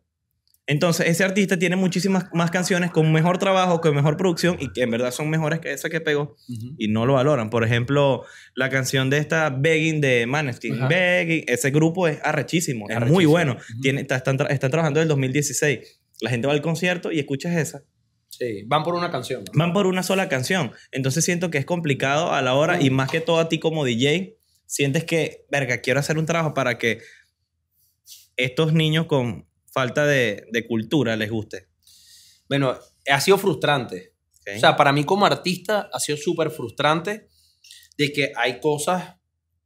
A: Entonces, ese artista tiene muchísimas más canciones con mejor trabajo, con mejor producción y que en verdad son mejores que esa que pegó y no lo valoran. Por ejemplo, la canción de esta Begging de Maneskin.
C: Ajá.
A: Begging, ese grupo es arrechísimo, es
C: Arrechísimo.
A: muy bueno.
C: Ujú.
A: Tiene, está- están, están trabajando desde el 2016. La gente va al concierto y escuchas esa.
C: Sí, van por una canción. ¿no?
A: Van por una sola canción. Entonces siento que es complicado a la hora y más que todo a ti como DJ, sientes que, verga, quiero hacer un trabajo para que estos niños con falta de, de cultura les guste.
C: Bueno, ha sido frustrante. O sea, para mí como artista ha sido súper frustrante de que hay cosas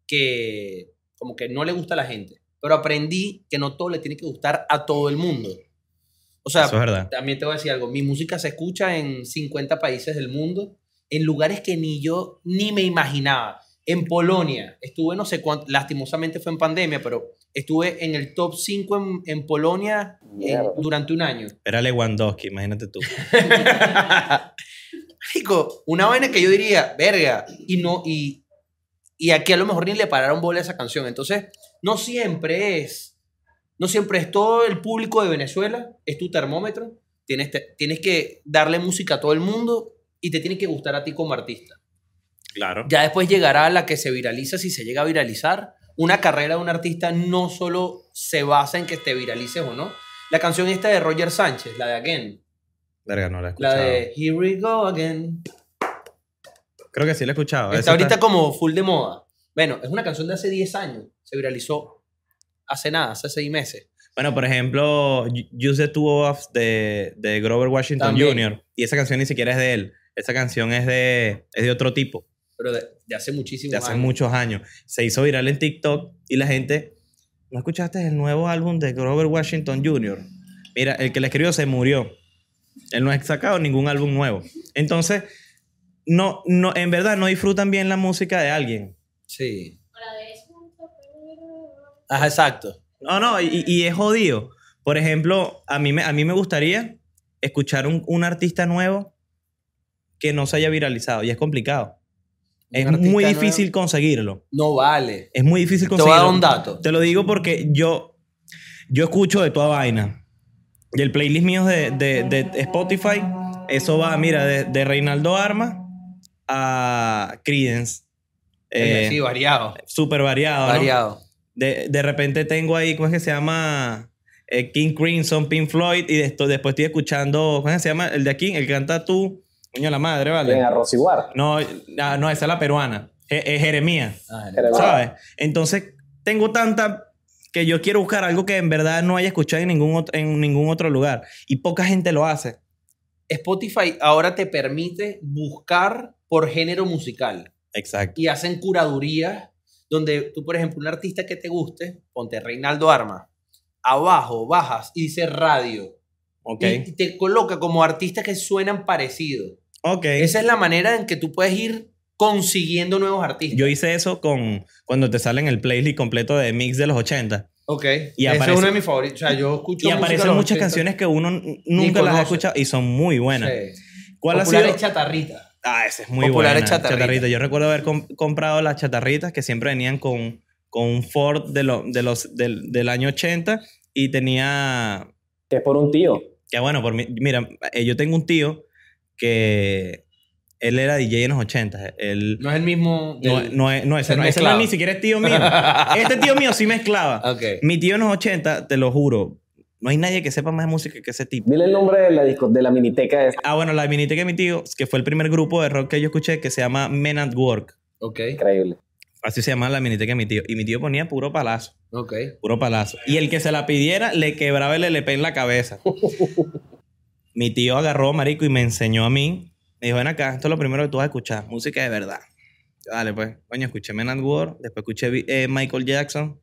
C: que como que no le gusta a la gente. Pero aprendí que no todo le tiene que gustar a todo el mundo. O sea,
A: Eso es verdad.
C: también te voy a decir algo. Mi música se escucha en 50 países del mundo, en lugares que ni yo ni me imaginaba. En Polonia, estuve no sé cuánto, lastimosamente fue en pandemia, pero estuve en el top 5 en, en Polonia en-
B: Mierda.
C: durante un año.
A: Era Lewandowski, imagínate tú.
C: Marico, una vaina que yo diría, verga, y no, y, y aquí a lo mejor ni le pararon bola a esa canción. Entonces, no siempre es, no siempre es todo el público de Venezuela, es tu termómetro. Tienes, te- tienes que darle música a todo el mundo y te tiene que gustar a ti como artista.
A: Claro.
C: Ya después llegará la que se viraliza si se llega a viralizar. Una carrera de un artista no solo se basa en que te viralices o no. La canción esta de Roger Sánchez, la de Again,
A: Verga, no la he
C: la
A: escuchado.
C: de Here We Go Again.
A: Creo que sí la he escuchado.
C: Está ahorita como full de moda. Bueno, es una canción de hace 10 años. Se viralizó hace nada, hace 6 meses.
A: Bueno, por ejemplo, Use the Two de, de Grover Washington
C: También.
A: Jr. Y esa canción ni siquiera es de él. Esa canción es de, es de otro tipo,
C: Pero de, de hace muchísimos
A: de hace
C: años.
A: muchos años. Se hizo viral en TikTok y la gente. ¿No escuchaste el nuevo álbum de Grover Washington Jr.? Mira, el que le escribió se murió. Él no ha sacado ningún álbum nuevo. Entonces, no, no, en verdad no disfrutan bien la música de alguien.
C: Sí. Ajá, exacto.
A: No, no, y, y es jodido. Por ejemplo, a mí me, a mí me gustaría escuchar un, un artista nuevo que no se haya viralizado y es complicado. Es muy
C: nuevo.
A: difícil conseguirlo.
C: No vale.
A: Es muy difícil
C: Te voy a dar
A: conseguirlo.
C: un dato.
A: Te lo digo porque yo, yo escucho de toda vaina. Y el playlist mío de, de- de Spotify, eso va, mira, de, de Reinaldo Arma a Credence. Eh,
C: sí, variado.
A: Súper variado. ¿no? De, de repente tengo ahí, ¿cómo es que se llama? Eh, King Crimson, Pink Floyd, y de esto, después estoy escuchando, ¿cómo es que se llama? El de aquí, el que canta tú, coño la madre,
B: En
A: ¿vale?
B: Arroz Iguar.
A: No, ah, no, esa es la peruana, es Jeremías,
C: Ah,
B: Jeremías.
A: ¿sabes? Entonces, tengo tanta que yo quiero buscar algo que en verdad no haya escuchado en ningún, otro, en ningún otro lugar, y poca gente lo hace.
C: Spotify ahora te permite buscar por género musical.
A: Exacto.
C: y hacen curadurías donde tú, por ejemplo, un artista que te guste, ponte Reinaldo Arma, abajo bajas y dice radio.
A: Ok.
C: Y te coloca como artistas que suenan parecidos.
A: Ok.
C: Esa es la manera en que tú puedes ir consiguiendo nuevos artistas.
A: Yo hice eso con cuando te salen el playlist completo de mix de los 80.
C: ok.
A: Y
C: Ese
A: aparece-
C: es uno de mis favoritos. O sea, yo escucho
A: Y aparecen muchas
C: 80.
A: canciones que uno nunca las ha escuchado y son muy buenas.
C: Sí.
A: ¿Cuál ha
C: Populares
A: sido?
C: chatarrita.
A: Ah, ese es muy
C: Populares
A: buena.
C: chatarritas.
A: Yo recuerdo haber com- comprado las chatarritas que siempre venían con, con un Ford de, lo- de los, del, del año 80 y tenía...
B: Que es por un tío.
A: Que bueno, por mi- mira, eh, yo tengo un tío que él era DJ en los 80. Él,
C: No es el mismo.
A: no,
C: del-
A: no, es, no, ese, no, ese no ni siquiera es tío mío. Este tío mío sí mezclaba.
C: Ok.
A: Mi tío en los 80, te lo juro, no hay nadie que sepa más de música que ese tipo.
B: Dile el nombre de la, disco, de la miniteca esa.
A: Ah, bueno, la miniteca de mi tío, que fue el primer grupo de rock que yo escuché, que se llama Men at Work.
C: Ok.
B: Increíble.
A: Así se llama la miniteca de mi tío. Y mi tío ponía puro palazo.
C: Ok.
A: Puro palazo. Y el que se la pidiera, le quebraba el LP en la cabeza. mi tío agarró, marico, y me enseñó a mí. Me dijo, ven acá, esto es lo primero que tú vas a escuchar. Música de verdad. Dale, pues. Coño, escuché Men at Work. Después escuché eh, Michael Jackson.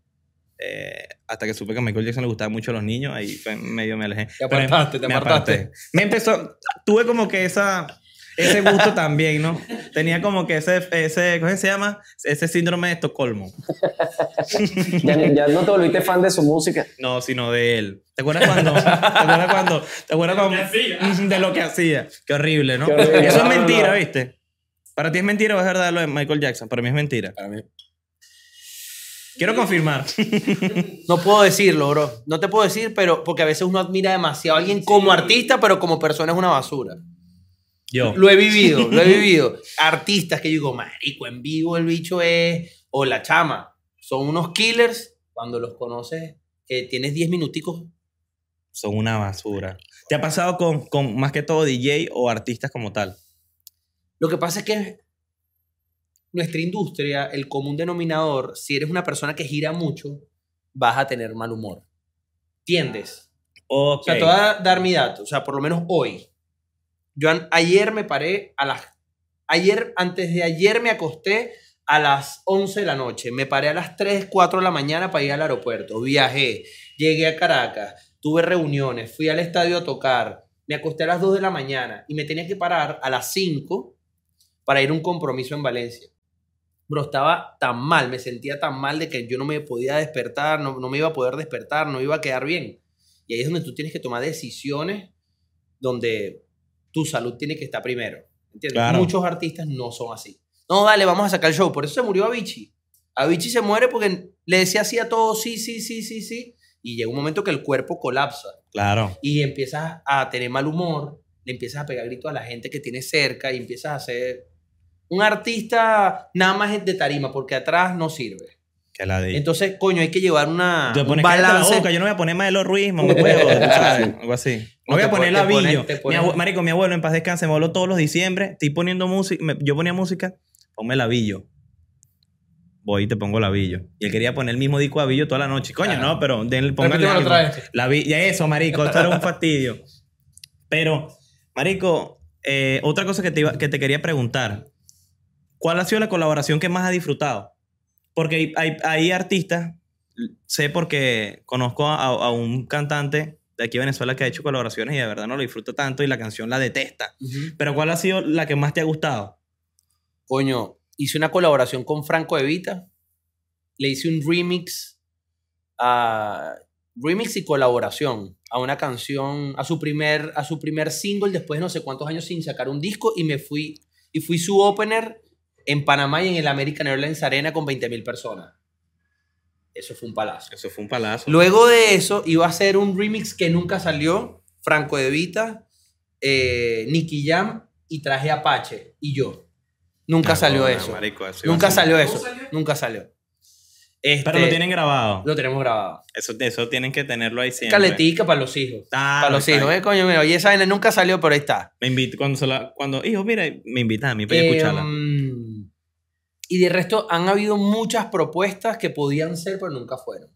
A: Eh, hasta que supe que a Michael Jackson le gustaban mucho los niños. Ahí fue medio me alejé.
C: Te
A: Pero
C: apartaste, te
A: me
C: apartaste.
A: aparté. Me empezó... Tuve como que esa... Ese gusto también, ¿no? Tenía como que ese, ese, ¿cómo se llama? Ese síndrome de Estocolmo.
B: Ya, ya no te volviste fan de su música.
A: No, sino de él. ¿Te acuerdas cuando? ¿Te acuerdas cuando? ¿Te acuerdas cuando? De lo que hacía. Qué horrible, ¿no?
B: Qué horrible.
A: Eso es
B: no,
A: mentira,
B: no.
A: ¿viste? Para ti es mentira o es verdad lo de Michael Jackson. Para mí es mentira.
C: Para mí.
A: Quiero confirmar.
C: No puedo decirlo, bro. No te puedo decir, pero porque a veces uno admira demasiado a alguien como artista, pero como persona es una basura.
A: Yo.
C: Lo he vivido, lo he vivido. Artistas que yo digo, marico, en vivo el bicho es. O la chama. Son unos killers. Cuando los conoces, que tienes 10 minuticos.
A: Son una basura. ¿Te ha pasado con, con más que todo DJ o artistas como tal?
C: Lo que pasa es que nuestra industria, el común denominador, si eres una persona que gira mucho, vas a tener mal humor. ¿Entiendes? O sea, te voy a dar mi dato. O sea, por lo menos hoy. Yo ayer me paré a las... Ayer, antes de ayer me acosté a las 11 de la noche. Me paré a las 3, 4 de la mañana para ir al aeropuerto. Viajé, llegué a Caracas, tuve reuniones, fui al estadio a tocar. Me acosté a las 2 de la mañana y me tenía que parar a las 5 para ir a un compromiso en Valencia. Bro, estaba tan mal, me sentía tan mal de que yo no me podía despertar, no, no me iba a poder despertar, no iba a quedar bien. Y ahí es donde tú tienes que tomar decisiones donde tu salud tiene que estar primero. ¿Entiendes?
A: Claro.
C: Muchos artistas no son así. No, dale, vamos a sacar el show. Por eso se murió Avicii. Avicii se muere porque le decía así a todos, sí, sí, sí, sí, sí. Y llega un momento que el cuerpo colapsa
A: Claro.
C: y empiezas a tener mal humor, le empiezas a pegar gritos a la gente que tienes cerca y empiezas a ser un artista nada más de tarima porque atrás no sirve.
A: Que la di.
C: Entonces, coño, hay que llevar una,
A: Te
C: un
A: pones la
C: balance.
A: boca, yo no voy a poner Maelo Ruiz, mamá huevo, sabes, algo así. No voy a poner
C: pon-
A: la
C: te pones-
A: Villo.
C: te
A: Mi
C: pones-
A: abue- marico, mi abuelo en paz descanse, me habló todos los diciembre, estoy poniendo música, yo ponía música, ponme la Villo. Voy y te pongo la Villo. Y él quería poner el mismo disco a Villo toda la noche. Coño, no, pero denle, póngale
C: Repítemelo
A: algo.
C: otra vez.
A: La Villo, eso, marico, esto era un fastidio. Pero, marico, eh, otra cosa que te, iba- que te quería preguntar. ¿Cuál ha sido la colaboración que más has disfrutado? Porque hay, hay, hay artistas, sé porque conozco a, a un cantante de aquí de Venezuela que ha hecho colaboraciones y de verdad no lo disfruta tanto y la canción la detesta. Pero ¿cuál ha sido la que más te ha gustado?
C: Coño, hice una colaboración con Franco Evita. Le hice un remix a remix y colaboración a una canción, a su primer a su primer single después de no sé cuántos años sin sacar un disco y me fui y fui su opener en Panamá y en el American Airlines Arena con 20.000 personas. Eso fue un palazo.
A: Eso fue un palazo.
C: Luego de eso iba a ser un remix que nunca salió, Franco Evita, eh, Nicky Jam y traje Apache y yo. Nunca salió
A: Cabrona,
C: eso.
A: marico, eso
C: Nunca salió eso. Nunca salió. Este,
A: Pero lo tienen grabado.
C: Lo tenemos grabado.
A: Eso, eso tienen que tenerlo ahí siempre.
C: Caletica para los hijos.
A: Ah,
C: para los hijos. Eh, coño, mira, oye, esa vaina nunca salió, pero ahí está.
A: Me invita, cuando, se la, cuando, hijo, mira, me invitan a mí para
C: Eh,
A: escucharla.
C: mm, y de resto han habido muchas propuestas que podían ser, pero nunca fueron.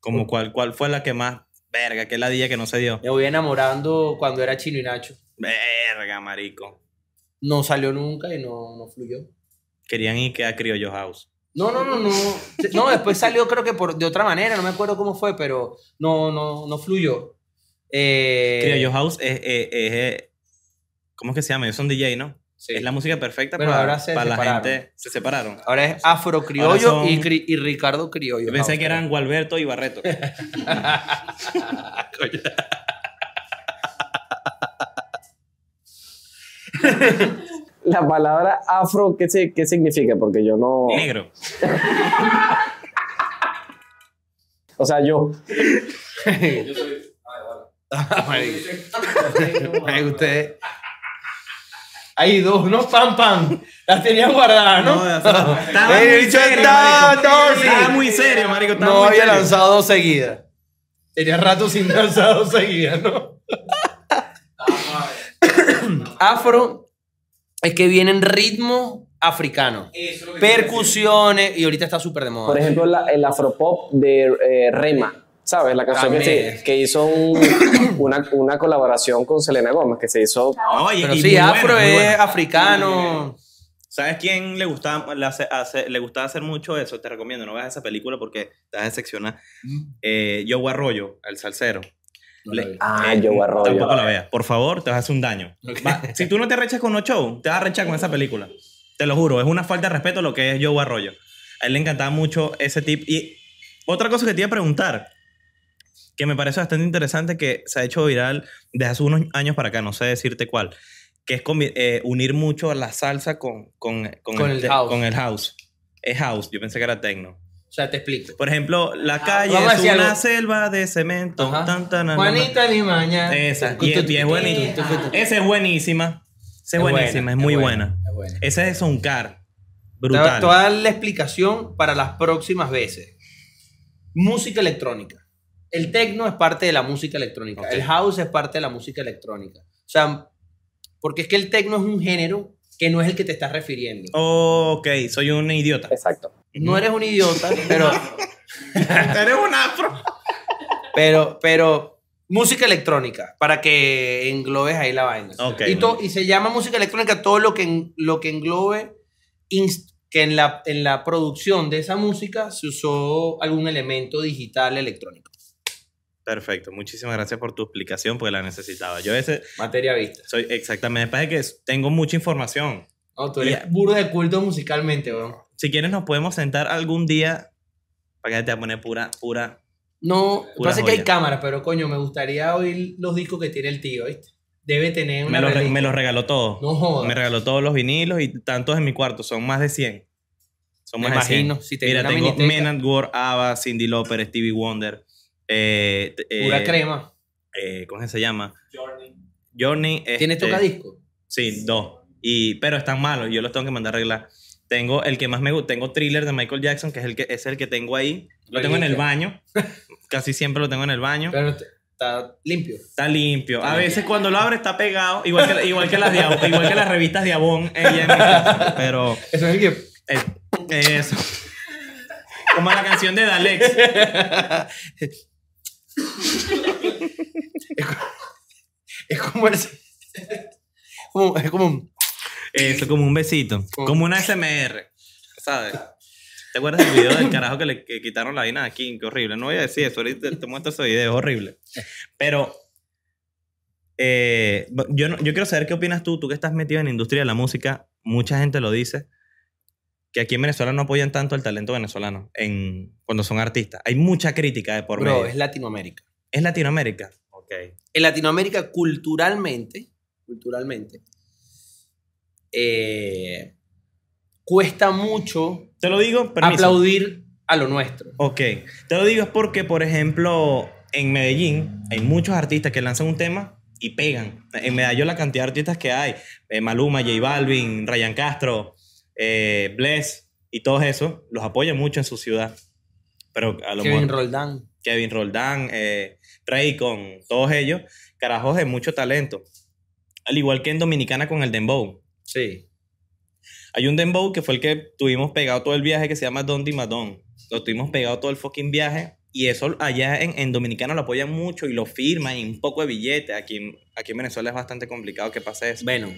A: Como cuál, cuál fue la que más, verga, qué ladilla que no se dio.
C: Me voy enamorando cuando era Chino y Nacho.
A: Verga, marico.
C: No salió nunca y no, no fluyó.
A: Querían ir que a Criollo House.
C: No, no, no, no. No, después salió creo que por, de otra manera, no me acuerdo cómo fue, pero no, no, no fluyó. Eh,
A: Criollo House es, es- es- ¿Cómo es que se llama? Ellos son DJ, ¿no?
C: Sí.
A: Es la música perfecta
C: Pero
A: para,
C: ahora se
A: para la
C: separaron.
A: gente. Se separaron.
C: Ahora es Afro Criollo
A: son-
C: y, Cri- y Ricardo Criollo.
A: Yo pensé
C: House,
A: que eran Gualberto y Barreto.
B: La palabra afro, ¿qué, se- qué significa? Porque yo no.
A: Negro.
B: O sea, yo.
C: Ah, marico. Ay, usted. Hay dos, ¿no? Pam, pam. Las tenía guardadas, ¿no?
A: No. Estaba muy serio,
C: estaba-
A: marico.
C: no, sí.
A: Estaba muy serio, marico. estaba
C: No
A: muy
C: había
A: serio.
C: lanzado dos seguidas. Tenía rato sin lanzar dos seguidas, ¿no? Afro es que vienen ritmos africanos. Percusiones, y ahorita está súper de moda.
B: Por ejemplo, la- el afropop de eh, Rema. ¿Sabes? La canción que, se- que hizo un- una, una colaboración con Selena Gómez, que se hizo.
A: Oye,
C: Pero
A: y
C: sí, afro
A: muy
C: es
A: buena.
C: africano.
A: ¿Sabes quién le gustaba, le, hace- hace- le gustaba hacer mucho eso? Te recomiendo, no veas esa película porque te vas a decepcionar. Eh, Joe Arroyo, el salsero. Le-
B: Ah,
A: eh,
B: Arroyo.
A: Tampoco la veas. Por favor, te vas a hacer un daño.
C: Ok.
A: Va, si tú no te arrechas con los shows, te vas a arrechar con esa película. Te lo juro, es una falta de respeto lo que es Joe Arroyo. A él le encantaba mucho ese tip. Y otra cosa que te iba a preguntar, que me parece bastante interesante, que se ha hecho viral desde hace unos años para acá, no sé decirte cuál, que es eh, unir mucho la salsa con, con,
C: Con el house.
A: con el house. Es house, yo pensé que era techno.
C: O sea, te explico.
A: Por ejemplo, la calle
C: vamos a
A: es una
C: algo.
A: selva de cemento. Tan, tan.
C: Juanita Limaña.
A: Esa, y, es- es buenísima. Esa es buenísima. Esa es buenísima, es muy buena.
C: es buena.
A: Esa es un car.
C: Te voy a-
A: Brutal.
C: te voy a dar la explicación para las próximas veces. Música electrónica. El techno es parte de la música electrónica.
A: Ok.
C: El house es parte de la música electrónica. O sea, porque es que el techno es un género que no es el que te estás refiriendo.
A: Ok, soy un idiota.
B: Exacto.
C: No eres un idiota, pero,
A: Eres un afro.
C: pero, pero música electrónica, para que englobes ahí la vaina.
A: Ok,
C: y, to- y se llama música electrónica todo lo que, en- lo que englobe que en la, en la producción de esa música se usó algún elemento digital electrónico.
A: Perfecto, muchísimas gracias por tu explicación porque la necesitaba. Yo a veces
C: Materia vista.
A: soy exactamente, pasa que tengo mucha información.
C: No, tú eres
A: Ya.
C: burro de culto musicalmente, weón.
A: Si quieres nos podemos sentar algún día para que te a poner pura, pura.
C: No,
A: Pura
C: parece que hay cámaras, pero coño, me gustaría oír los discos que tiene el tío, ¿viste? Debe tener una
A: Me los, re-
C: reliquia.
A: me los regaló todos.
C: No jodas.
A: Me regaló todos los vinilos y tantos en mi cuarto. Son más de 100. Son
C: Me
A: más de 100.
C: imagino, si tenía
A: Mira, tengo. Men at War, ABBA, Cindy Lauper, Stevie Wonder. Eh, t-
C: Pura
A: eh,
C: crema.
A: eh, ¿Cómo se llama? Journey.
C: ¿Tiene
A: este,
C: tocadisco?
A: Sí, dos. Y, pero están malos, yo los tengo que mandar a arreglar. Tengo el que más me gusta, tengo Thriller de Michael Jackson, que es el que, es el que tengo ahí. Lo tengo en el baño. Casi siempre lo tengo en el baño.
C: Pero está limpio.
A: Está limpio. A veces cuando lo abre está pegado, igual que, igual que, las, igual que las revistas de Avon. ella. Pero
C: Eso es el que...
A: eh, eso. Como la canción de Dalex.
C: Es como el... como- es como un...
A: Eso, como un besito. Como una SMR. ¿Sabes? ¿Te acuerdas del video del carajo que le que quitaron la vaina aquí? Qué horrible. No voy a decir eso. Ahorita te muestro ese video. Es horrible. Pero eh, yo, no- yo quiero saber qué opinas tú. Tú que estás metido en la industria de la música. Mucha gente lo dice. Que aquí en Venezuela no apoyan tanto el talento venezolano en, cuando son artistas. Hay mucha crítica de por
C: Bro,
A: medio.
C: es Latinoamérica.
A: ¿Es Latinoamérica? Ok.
C: En Latinoamérica, culturalmente, culturalmente, eh, cuesta mucho
A: Te lo digo, permiso.
C: aplaudir a lo nuestro.
A: Ok, te lo digo es porque, por ejemplo, en Medellín hay muchos artistas que lanzan un tema y pegan. En Medellín la cantidad de artistas que hay, eh, Maluma, J Balvin, Ryan Castro, eh, Bless y todos esos, los apoyan mucho en su ciudad. Pero a lo
C: Kevin
A: mejor
C: Roldán.
A: Kevin Roldán, eh, Raycon, todos ellos, carajos de mucho talento. Al igual que en Dominicana con el Dembow.
C: Sí.
A: Hay un dembow que fue el que tuvimos pegado todo el viaje que se llama Don Di Madon. Lo tuvimos pegado todo el fucking viaje. Y eso allá en, en Dominicana lo apoyan mucho y lo firman y un poco de billete. Aquí, en- aquí en Venezuela es bastante complicado que pase eso.
C: Bueno,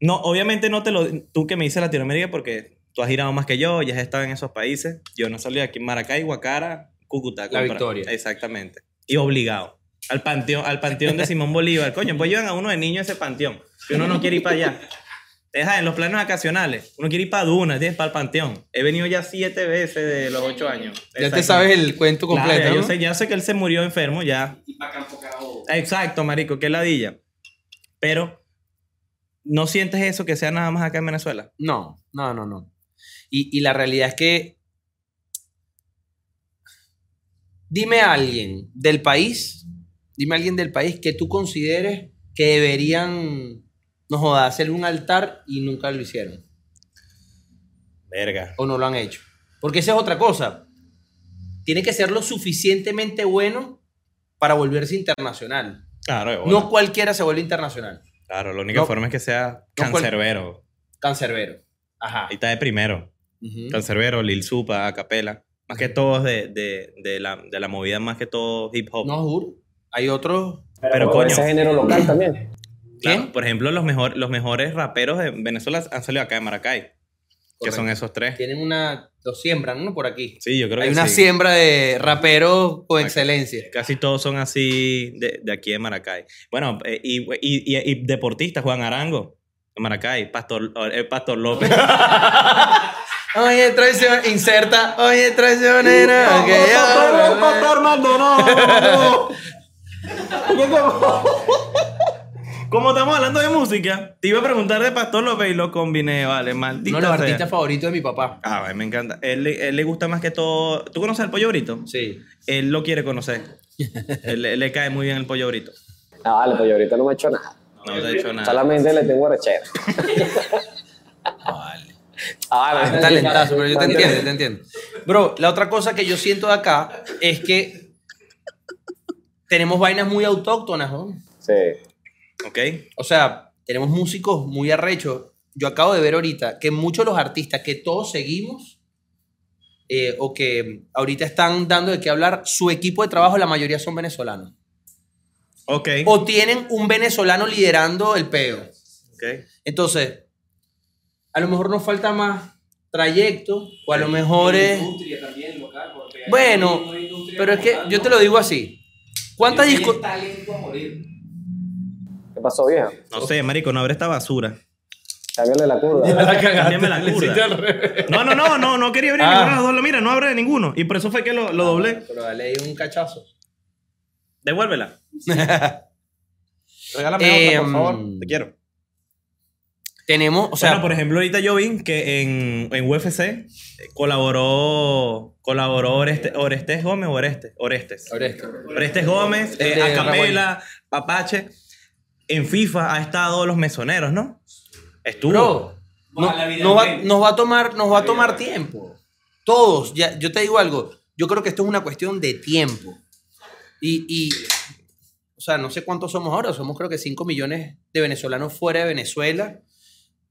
A: No, obviamente no te lo... Tú que me dices Latinoamérica porque tú has girado más que yo, ya has estado en esos países. Yo no salí aquí en Maracay, Guacara, Cúcuta.
C: La
A: compra-
C: Victoria.
A: Exactamente. Y obligado. Al panteón, al panteón de Simón Bolívar. Coño, pues llevan a uno de niño a ese panteón. Que uno no quiere ir para allá. Deja, en los planes vacacionales. Uno quiere ir para Duna, tienes para el panteón. He venido ya siete veces de los ocho años.
C: Ya te sabes el cuento
A: Claro,
C: completo.
A: yo
C: ¿no?
A: sé, ya sé que él se murió enfermo, ya.
D: Y para Campo Carabobo.
A: Exacto, marico, qué ladilla. Pero, ¿no sientes eso que sea nada más acá en Venezuela?
C: No, no, no, no. Y, y la realidad es que. Dime a alguien del país, dime a alguien del país que tú consideres que deberían, no jodas, hacer un altar y nunca lo hicieron.
A: Verga.
C: O no lo han hecho. Porque esa es otra cosa. Tiene que ser lo suficientemente bueno para volverse internacional.
A: Claro.
C: No cualquiera se vuelve internacional.
A: Claro, la única
C: No.
A: forma es que sea
C: cual-
A: cancerbero.
C: Cancerbero. Ajá.
A: Ahí está de primero.
C: Ujú.
A: Cancerbero, Lil Supa, Acapela. Más que todo de, de, de, la, de la movida, más que todo hip hop.
C: No, juro. Hay otros.
A: Pero,
B: o
A: coño.
B: ese género local también.
A: Claro, por ejemplo, los, mejor, los mejores raperos de Venezuela han salido acá de Maracay. Que
C: Correcto.
A: son esos tres.
C: Tienen una. Los siembran, ¿no? Por aquí.
A: Sí, yo creo
C: Hay
A: que
C: una
A: sí.
C: siembra de raperos con excelencia.
A: Casi todos son así de, de aquí de Maracay. Bueno, eh, y, y, y, y deportistas, Juan Arango, de Maracay, Pastor, eh, Pastor López.
C: Oye, traición, inserta. Oye, traicionera. que
A: Como estamos hablando de música, te iba a preguntar de Pastor López y lo combiné, vale, maldita
C: Uno de los
A: sea.
C: artistas favoritos de mi papá.
A: Ah, vale, me encanta. Él, le- él le gusta más que todo. ¿Tú conoces el pollo brito?
C: Sí.
A: Él lo quiere conocer. él, él le cae muy bien el pollo brito.
B: Ah, vale, pues yo ahorita no me he hecho nada.
A: No te ha dicho nada.
B: Solamente le tengo rechera.
C: Vale.
B: Ah, vale.
C: Es talentazo, pero yo te entiendo, yo te entiendo. Bro, la otra cosa que yo siento de acá es que tenemos vainas muy autóctonas, ¿no?
B: Sí.
A: ¿Ok?
C: O sea, tenemos músicos muy arrechos. Yo acabo de ver ahorita que muchos de los artistas que todos seguimos eh, o que ahorita están dando de qué hablar, su equipo de trabajo, la mayoría son venezolanos.
A: Ok.
C: O tienen un venezolano liderando el peo.
A: ok.
C: Entonces, a lo mejor nos falta más trayecto, o a lo mejor es...
D: También local.
C: Bueno, pero es que yo te lo digo así. ¿Cuántas
D: Tiene
B: ¿Qué pasó, vieja?
A: No sé, marico, no abre esta basura.
B: Cámbiale la curva.
A: Cámbiame la curva. No, no, no, no, no quería abrir
C: Ah.
A: ninguno de los dos. Mira, no abre ninguno. Y por eso fue que lo, lo doblé.
C: Pero dale ahí un cachazo.
A: Devuélvela. Regálame
C: Eh,
A: otra, por favor.
C: mm,
A: Te quiero.
C: Tenemos, o sea,
A: bueno, por ejemplo, ahorita yo vi que en, en UFC eh, colaboró, colaboró Oreste- Orestes Gómez o Orestes. Orestes.
C: Orestes.
A: Orestes Gómez, eh,
C: de
A: Acapela, Papache. En FIFA ha estado los mesoneros, ¿no? Estuvo.
C: Bro, no- nos, va, nos va a tomar, nos va a tomar tiempo. Todos, ya, yo te digo algo, yo creo que esto es una cuestión de tiempo. Y, y, o sea, no sé cuántos somos ahora, somos creo que 5 millones de venezolanos fuera de Venezuela.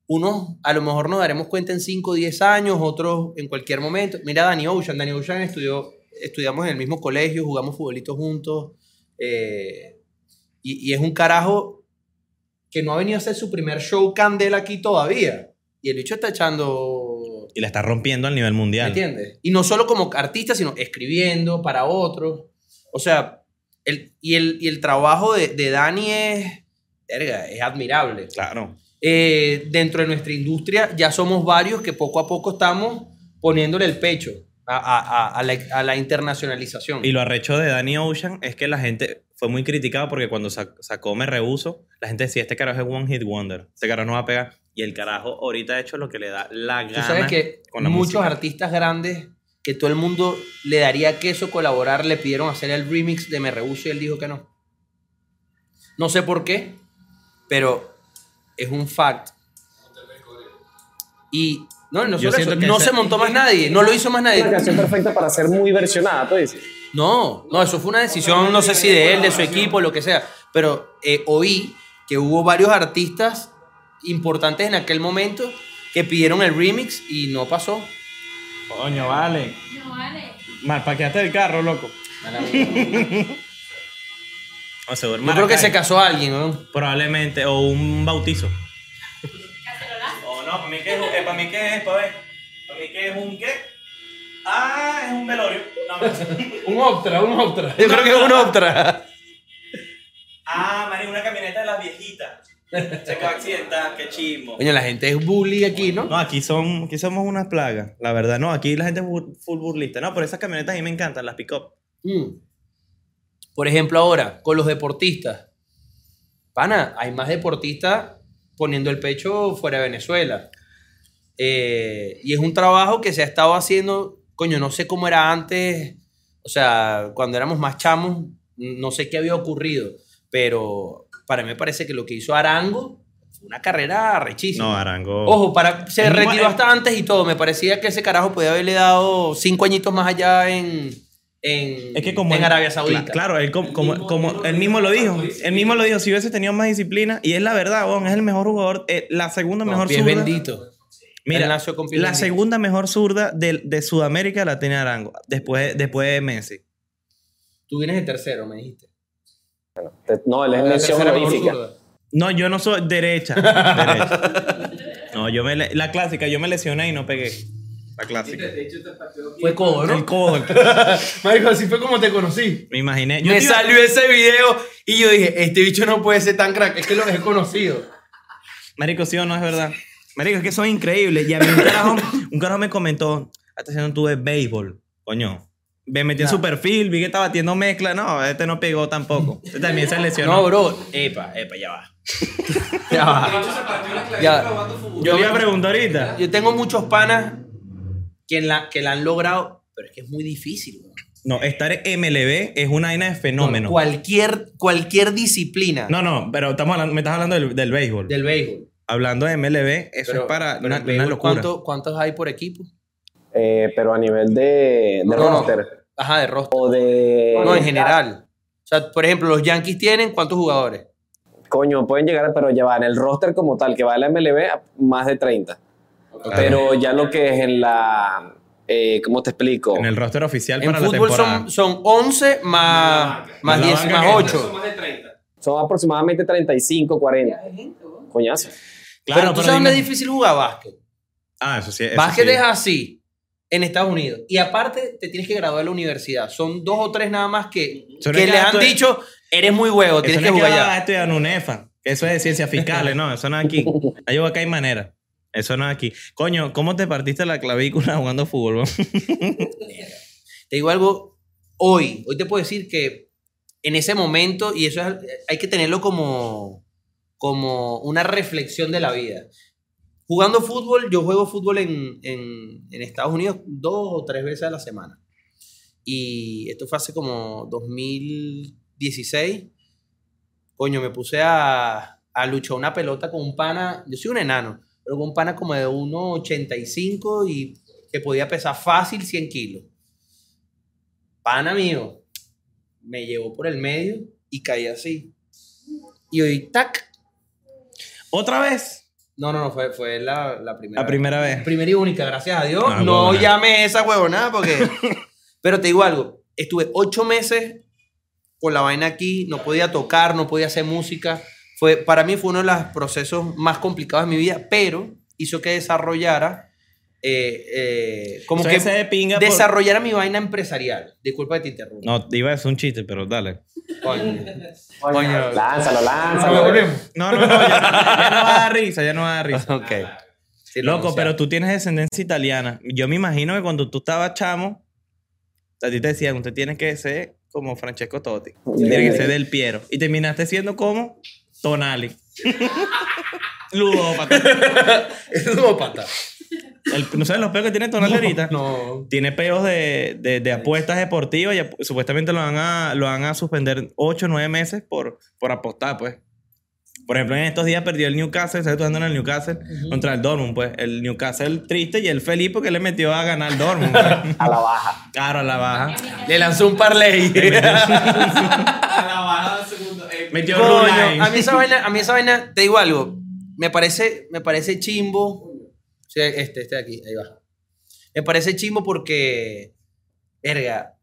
C: Unos a lo mejor nos daremos cuenta en 5 o 10 años, otros en cualquier momento. Mira Danny Ocean, Danny Ocean estudió, estudiamos en el mismo colegio, jugamos futbolito juntos. eh, y, y es un carajo que no ha venido a hacer su primer show candela aquí todavía. Y el bicho está echando.
A: Y la está rompiendo al nivel
C: ¿Me
A: mundial.
C: entiendes? Y no solo como artista, sino escribiendo para otros. O sea, el, y, el, y el trabajo de, de Dani es. verga, es admirable.
A: Claro.
C: Eh, dentro de nuestra industria ya somos varios que poco a poco estamos poniéndole el pecho a, a- a- a la, a la internacionalización.
A: Y lo arrecho de Danny Ocean es que la gente fue muy criticado porque cuando sac- sacó Me Rehuso, la gente decía, este carajo es One Hit Wonder. Este carajo no va a pegar. Y el carajo ahorita ha hecho lo que le da la
C: Tú
A: gana.
C: sabes que
A: con la
C: muchos
A: música.
C: artistas grandes que todo el mundo le daría queso colaborar, le pidieron hacer el remix de Me Rehuso y él dijo que no. No sé por qué, pero es un fact. Y no, no, eso,
A: que
C: no se montó más nadie, no lo hizo más
B: Una
C: nadie.
B: canción perfecta para ser muy versionada, tú dices.
C: No, no, eso fue una decisión, no sé si de él, de su equipo, lo que sea. Pero eh, oí que hubo varios artistas importantes en aquel momento que pidieron el remix y no pasó.
A: Coño, vale.
E: No vale.
A: Mal, paqueaste el carro, loco. O sea,
C: Yo creo que se casó alguien, ¿no?
A: Probablemente, o un bautizo. O no, para mí que es, eh, para mí que es, para ver. Para mí que es un qué. Ah, es un velorio. No,
C: Un Optra, un Optra. Yo creo que es un Optra.
A: Se acaba de accidentar, qué chimbo.
C: Coño, la gente es bully aquí, ¿no?
A: No, aquí, son, aquí somos unas plagas, la verdad. No, aquí la gente es bur- full burlista. No, pero esas camionetas a mí me encantan, las pick-up.
C: Mm. Por ejemplo, ahora, con los deportistas. Pana, hay más deportistas poniendo el pecho fuera de Venezuela. Eh, y es un trabajo que se ha estado haciendo, coño, no sé cómo era antes, o sea, cuando éramos más chamos, no sé qué había ocurrido, pero para mí me parece que lo que hizo Arango fue una carrera rechísima.
A: No, Arango.
C: Ojo, para, se retiró hasta antes y todo. Me parecía que ese carajo podía haberle dado cinco añitos más allá en, en,
A: Es que como
C: en
A: él-
C: Arabia Saudita.
A: cla- Claro, él como, como, como él mismo lo dijo. Él mismo lo dijo. Si hubiese tenido más disciplina, y es la verdad, weón, es el mejor jugador, eh, la segunda mejor
C: pies
A: zurda.
C: bendito.
A: Mira,
C: con
A: la segunda mejor zurda de, de Sudamérica la tiene Arango, después, después de Messi.
C: Tú vienes de tercero, me dijiste.
B: Te- No, él es
C: La
B: mención honorífica.
C: zurda.
A: No, yo no soy derecha. derecha. No, yo me la clásica, yo me lesioné y no pegué. La clásica.
D: De hecho, te partió aquí.
C: Fue codo,
A: El
C: ¿no?
A: codo. el-
C: Marico, así fue como te conocí.
A: Me imaginé. Yo
C: me salió ese video y yo dije, este bicho no puede ser tan crack. Es que lo he conocido.
A: Marico, sí o no es verdad. Marico, es que son increíbles. Y a mí un carajo, un carajo me comentó, estás haciendo tú de béisbol. Coño. Me metí en su perfil, vi que estaba batiendo mezcla. No, este no pegó tampoco. Este también se lesionó.
C: No, bro. Epa, epa, ya va. ya va. Ya.
A: Yo le iba a preguntar ahorita.
C: Yo tengo muchos panas que la, que la han logrado, pero es que es muy difícil. bro.
A: No, estar en MLB es una vaina de fenómeno.
C: Cualquier, cualquier disciplina
A: No, no, pero estamos hablando, me estás hablando del, del béisbol.
C: del béisbol.
A: Hablando de MLB, eso
C: Pero-
A: es para una, una locura.
C: ¿cuánto- ¿Cuántos hay por equipo?
B: Eh, pero a nivel de, de
C: No, no.
B: roster
C: Ajá, de roster.
B: o de.
C: No, en general. O sea, por ejemplo, los Yankees tienen cuántos jugadores.
B: Coño, pueden llegar, pero llevar el roster como tal, que va a la MLB, más de 30. Pero ya lo que es en la. eh, ¿Cómo te explico?
A: En el roster oficial
C: En
A: para la
C: fútbol
A: temporada.
C: son, son 11 más, más
A: Más la
C: 10,
A: banca
C: más
A: que-
C: 8.
D: Son más de 30.
B: Son aproximadamente 35, 40. Coñazo.
A: Claro,
C: pero tú
A: pero
C: sabes dónde es difícil jugar básquet.
A: Ah, eso sí. eso
C: Básquet
A: sí.
C: es así en Estados Unidos. Y aparte, te tienes que graduar de la universidad. Son dos o tres nada más que, que
A: es
C: le
A: que
C: han dicho, eres muy huevo,
A: Eso
C: tienes
A: no
C: que jugar
A: vas
C: ya.
A: a estudiar en UNEFA. Eso es de ciencias fiscales, no. Eso no es aquí. Ahí acá hay manera. Eso no es aquí. Coño, ¿cómo te partiste la clavícula jugando fútbol?
C: Te digo algo, hoy, hoy te puedo decir que en ese momento, y eso es- hay que tenerlo como, como una reflexión de la vida. Jugando fútbol, yo juego fútbol en, en- Estados Unidos dos o tres veces a la semana. Y esto fue hace como 2016. Coño, me puse a, a luchar una pelota con un pana, yo soy un enano, pero con un pana como de 1,85 y que podía pesar fácil 100 kilos pana mío me llevó por el medio y caí así. Y hoy, tac.
A: ¿Otra vez?
C: No, no, no, fue, fue la, la primera
A: La primera vez.
C: Primera y única, gracias a Dios.
A: Ah,
C: no
A: huevona.
C: llame esa huevonada porque... Pero te digo algo, estuve ocho meses con la vaina aquí, no podía tocar, no podía hacer música. Fue, para mí fue uno de los procesos más complicados de mi vida, pero hizo que desarrollara eh, eh, como
A: Eso
C: que
A: de pinga por-
C: desarrollara mi vaina empresarial. Disculpa que te interrumpa.
A: No, te iba a decir un chiste, pero dale.
C: Coño. Coño.
B: Lánzalo,
C: ¿Nos
B: lánzalo.
A: No, no, no, ya, ya no va a dar risa, ya no va a dar risa.
C: Ok. Sí,
A: Loco, pero tú tienes descendencia italiana. Yo me imagino que cuando tú estabas chamo, a ti te decían, usted tiene que ser como Francesco Totti. Tiene que ser del Piero. Y terminaste siendo como Tonali. Ludópata.
C: Es ludópata.
A: El- ¿No sabes los peos que tiene Tonali ahorita?
C: No.
A: Tiene peos de, de, de apuestas deportivas y ap- supuestamente lo van a, lo van a suspender 8 o 9 meses por, por apostar, pues. Por ejemplo, en estos días perdió el Newcastle, ¿sabes? Tú andando en el Newcastle contra el Dortmund, pues. El Newcastle triste y el feliz porque le metió a ganar el Dortmund. pues.
B: A la baja.
A: claro, a la baja.
C: Le lanzó un parlay.
D: A la baja del segundo. eh,
A: Metió
C: Coño, a mí esa vaina, a mí esa vaina, te digo algo, me parece, me parece chimbo. Sea, este, este de aquí, ahí va. Me parece chimbo porque, verga,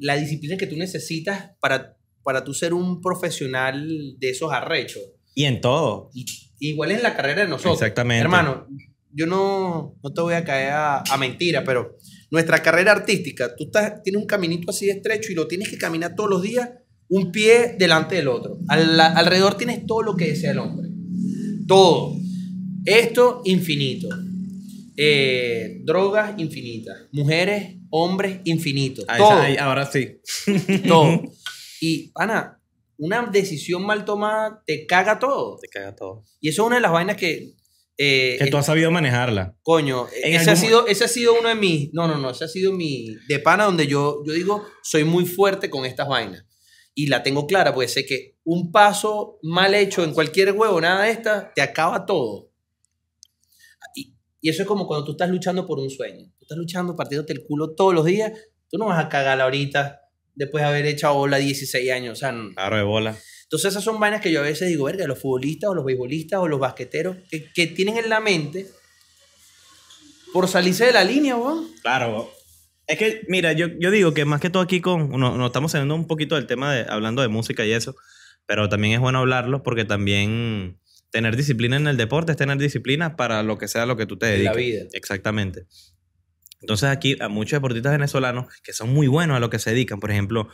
C: la disciplina que tú necesitas para, para tú ser un profesional de esos arrechos.
A: Y en todo.
C: Y- igual en la carrera de nosotros.
A: Exactamente.
C: Hermano, yo no, no te voy a caer a, a mentira, pero nuestra carrera artística, tú estás, tienes un caminito así de estrecho y lo tienes que caminar todos los días un pie delante del otro. Al- alrededor tienes todo lo que desea el hombre. Todo. Esto infinito. Eh, drogas infinitas. Mujeres, hombres infinitos.
A: Ahí-
C: todo.
A: ahí- ahora sí.
C: todo. Y, Ana, una decisión mal tomada te caga todo.
A: Te caga todo.
C: Y eso es una de las vainas que. eh,
A: Que tú has sabido manejarla.
C: Coño, ese ha, sido, ese ha sido uno de mis. No, no, no. Ese ha sido mi. De pana, donde yo, yo digo, soy muy fuerte con estas vainas. Y la tengo clara, porque sé que un paso mal hecho en cualquier huevo, nada de esta, te acaba todo. Y, eso es como cuando tú estás luchando por un sueño. Tú estás luchando, partiéndote el culo todos los días. Tú no vas a cagarla ahorita después de haber echado bola 16 años. O sea, no.
A: Aro de bola.
C: Entonces esas son vainas que yo a veces digo, verga, los futbolistas o los beisbolistas o los basqueteros que, que tienen en la mente por salirse de la línea, weón.
A: Claro. Es que, mira, yo, yo digo que más que todo aquí con. Nos no estamos saliendo un poquito del tema de hablando de música y eso. Pero también es bueno hablarlo porque también tener disciplina en el deporte es tener disciplina para lo que sea lo que tú te dediques.
C: la vida.
A: Exactamente. Entonces aquí a muchos deportistas venezolanos que son muy buenos a lo que se dedican, por ejemplo,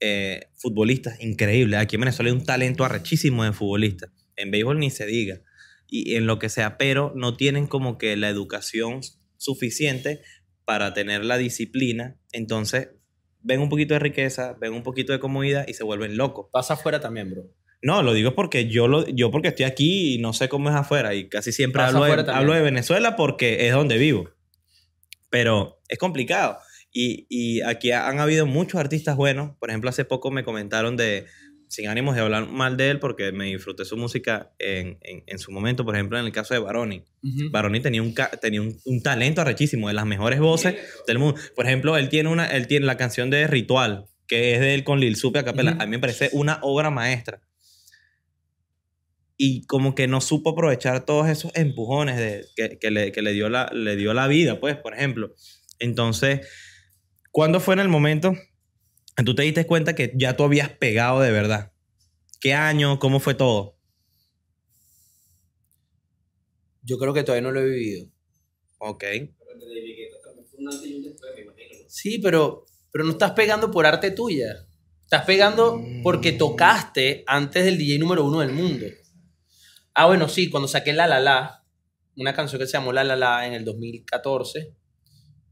A: eh, futbolistas, increíble. Aquí en Venezuela hay un talento arrechísimo de futbolistas. En béisbol ni se diga. Y en lo que sea, pero no tienen como que la educación suficiente para tener la disciplina. Entonces ven un poquito de riqueza, ven un poquito de comodidad y se vuelven locos.
C: Pasa afuera también, bro.
A: No, lo digo porque yo, lo, yo porque estoy aquí y no sé cómo es afuera y casi siempre hablo de, hablo Venezuela porque es donde vivo. Pero es complicado. Y, y aquí han habido muchos artistas buenos. Por ejemplo, hace poco me comentaron de, sin ánimos de hablar mal de él, porque me disfruté su música en, en, en su momento, por ejemplo, en el caso de Baroni. Baroni tenía un, tenía un, un talento arrechísimo, de las mejores voces del mundo. Por ejemplo, él tiene, una, él tiene la canción de Ritual, que es de él con Lil Supe a capela. A mí me parece una obra maestra. Y como que no supo aprovechar todos esos empujones de, que, que le, que le dio la, le dio la vida, pues, por ejemplo. Entonces, ¿cuándo fue en el momento que tú te diste cuenta que ya tú habías pegado de verdad? ¿Qué año? ¿Cómo fue todo?
C: Yo creo que todavía no lo he vivido.
A: Ok.
C: Sí, pero, pero no estás pegando por arte tuya. Estás pegando porque tocaste antes del DJ número uno del mundo. Ah, bueno, sí, cuando saqué La La La, una canción que se llamó La La La en el 2014.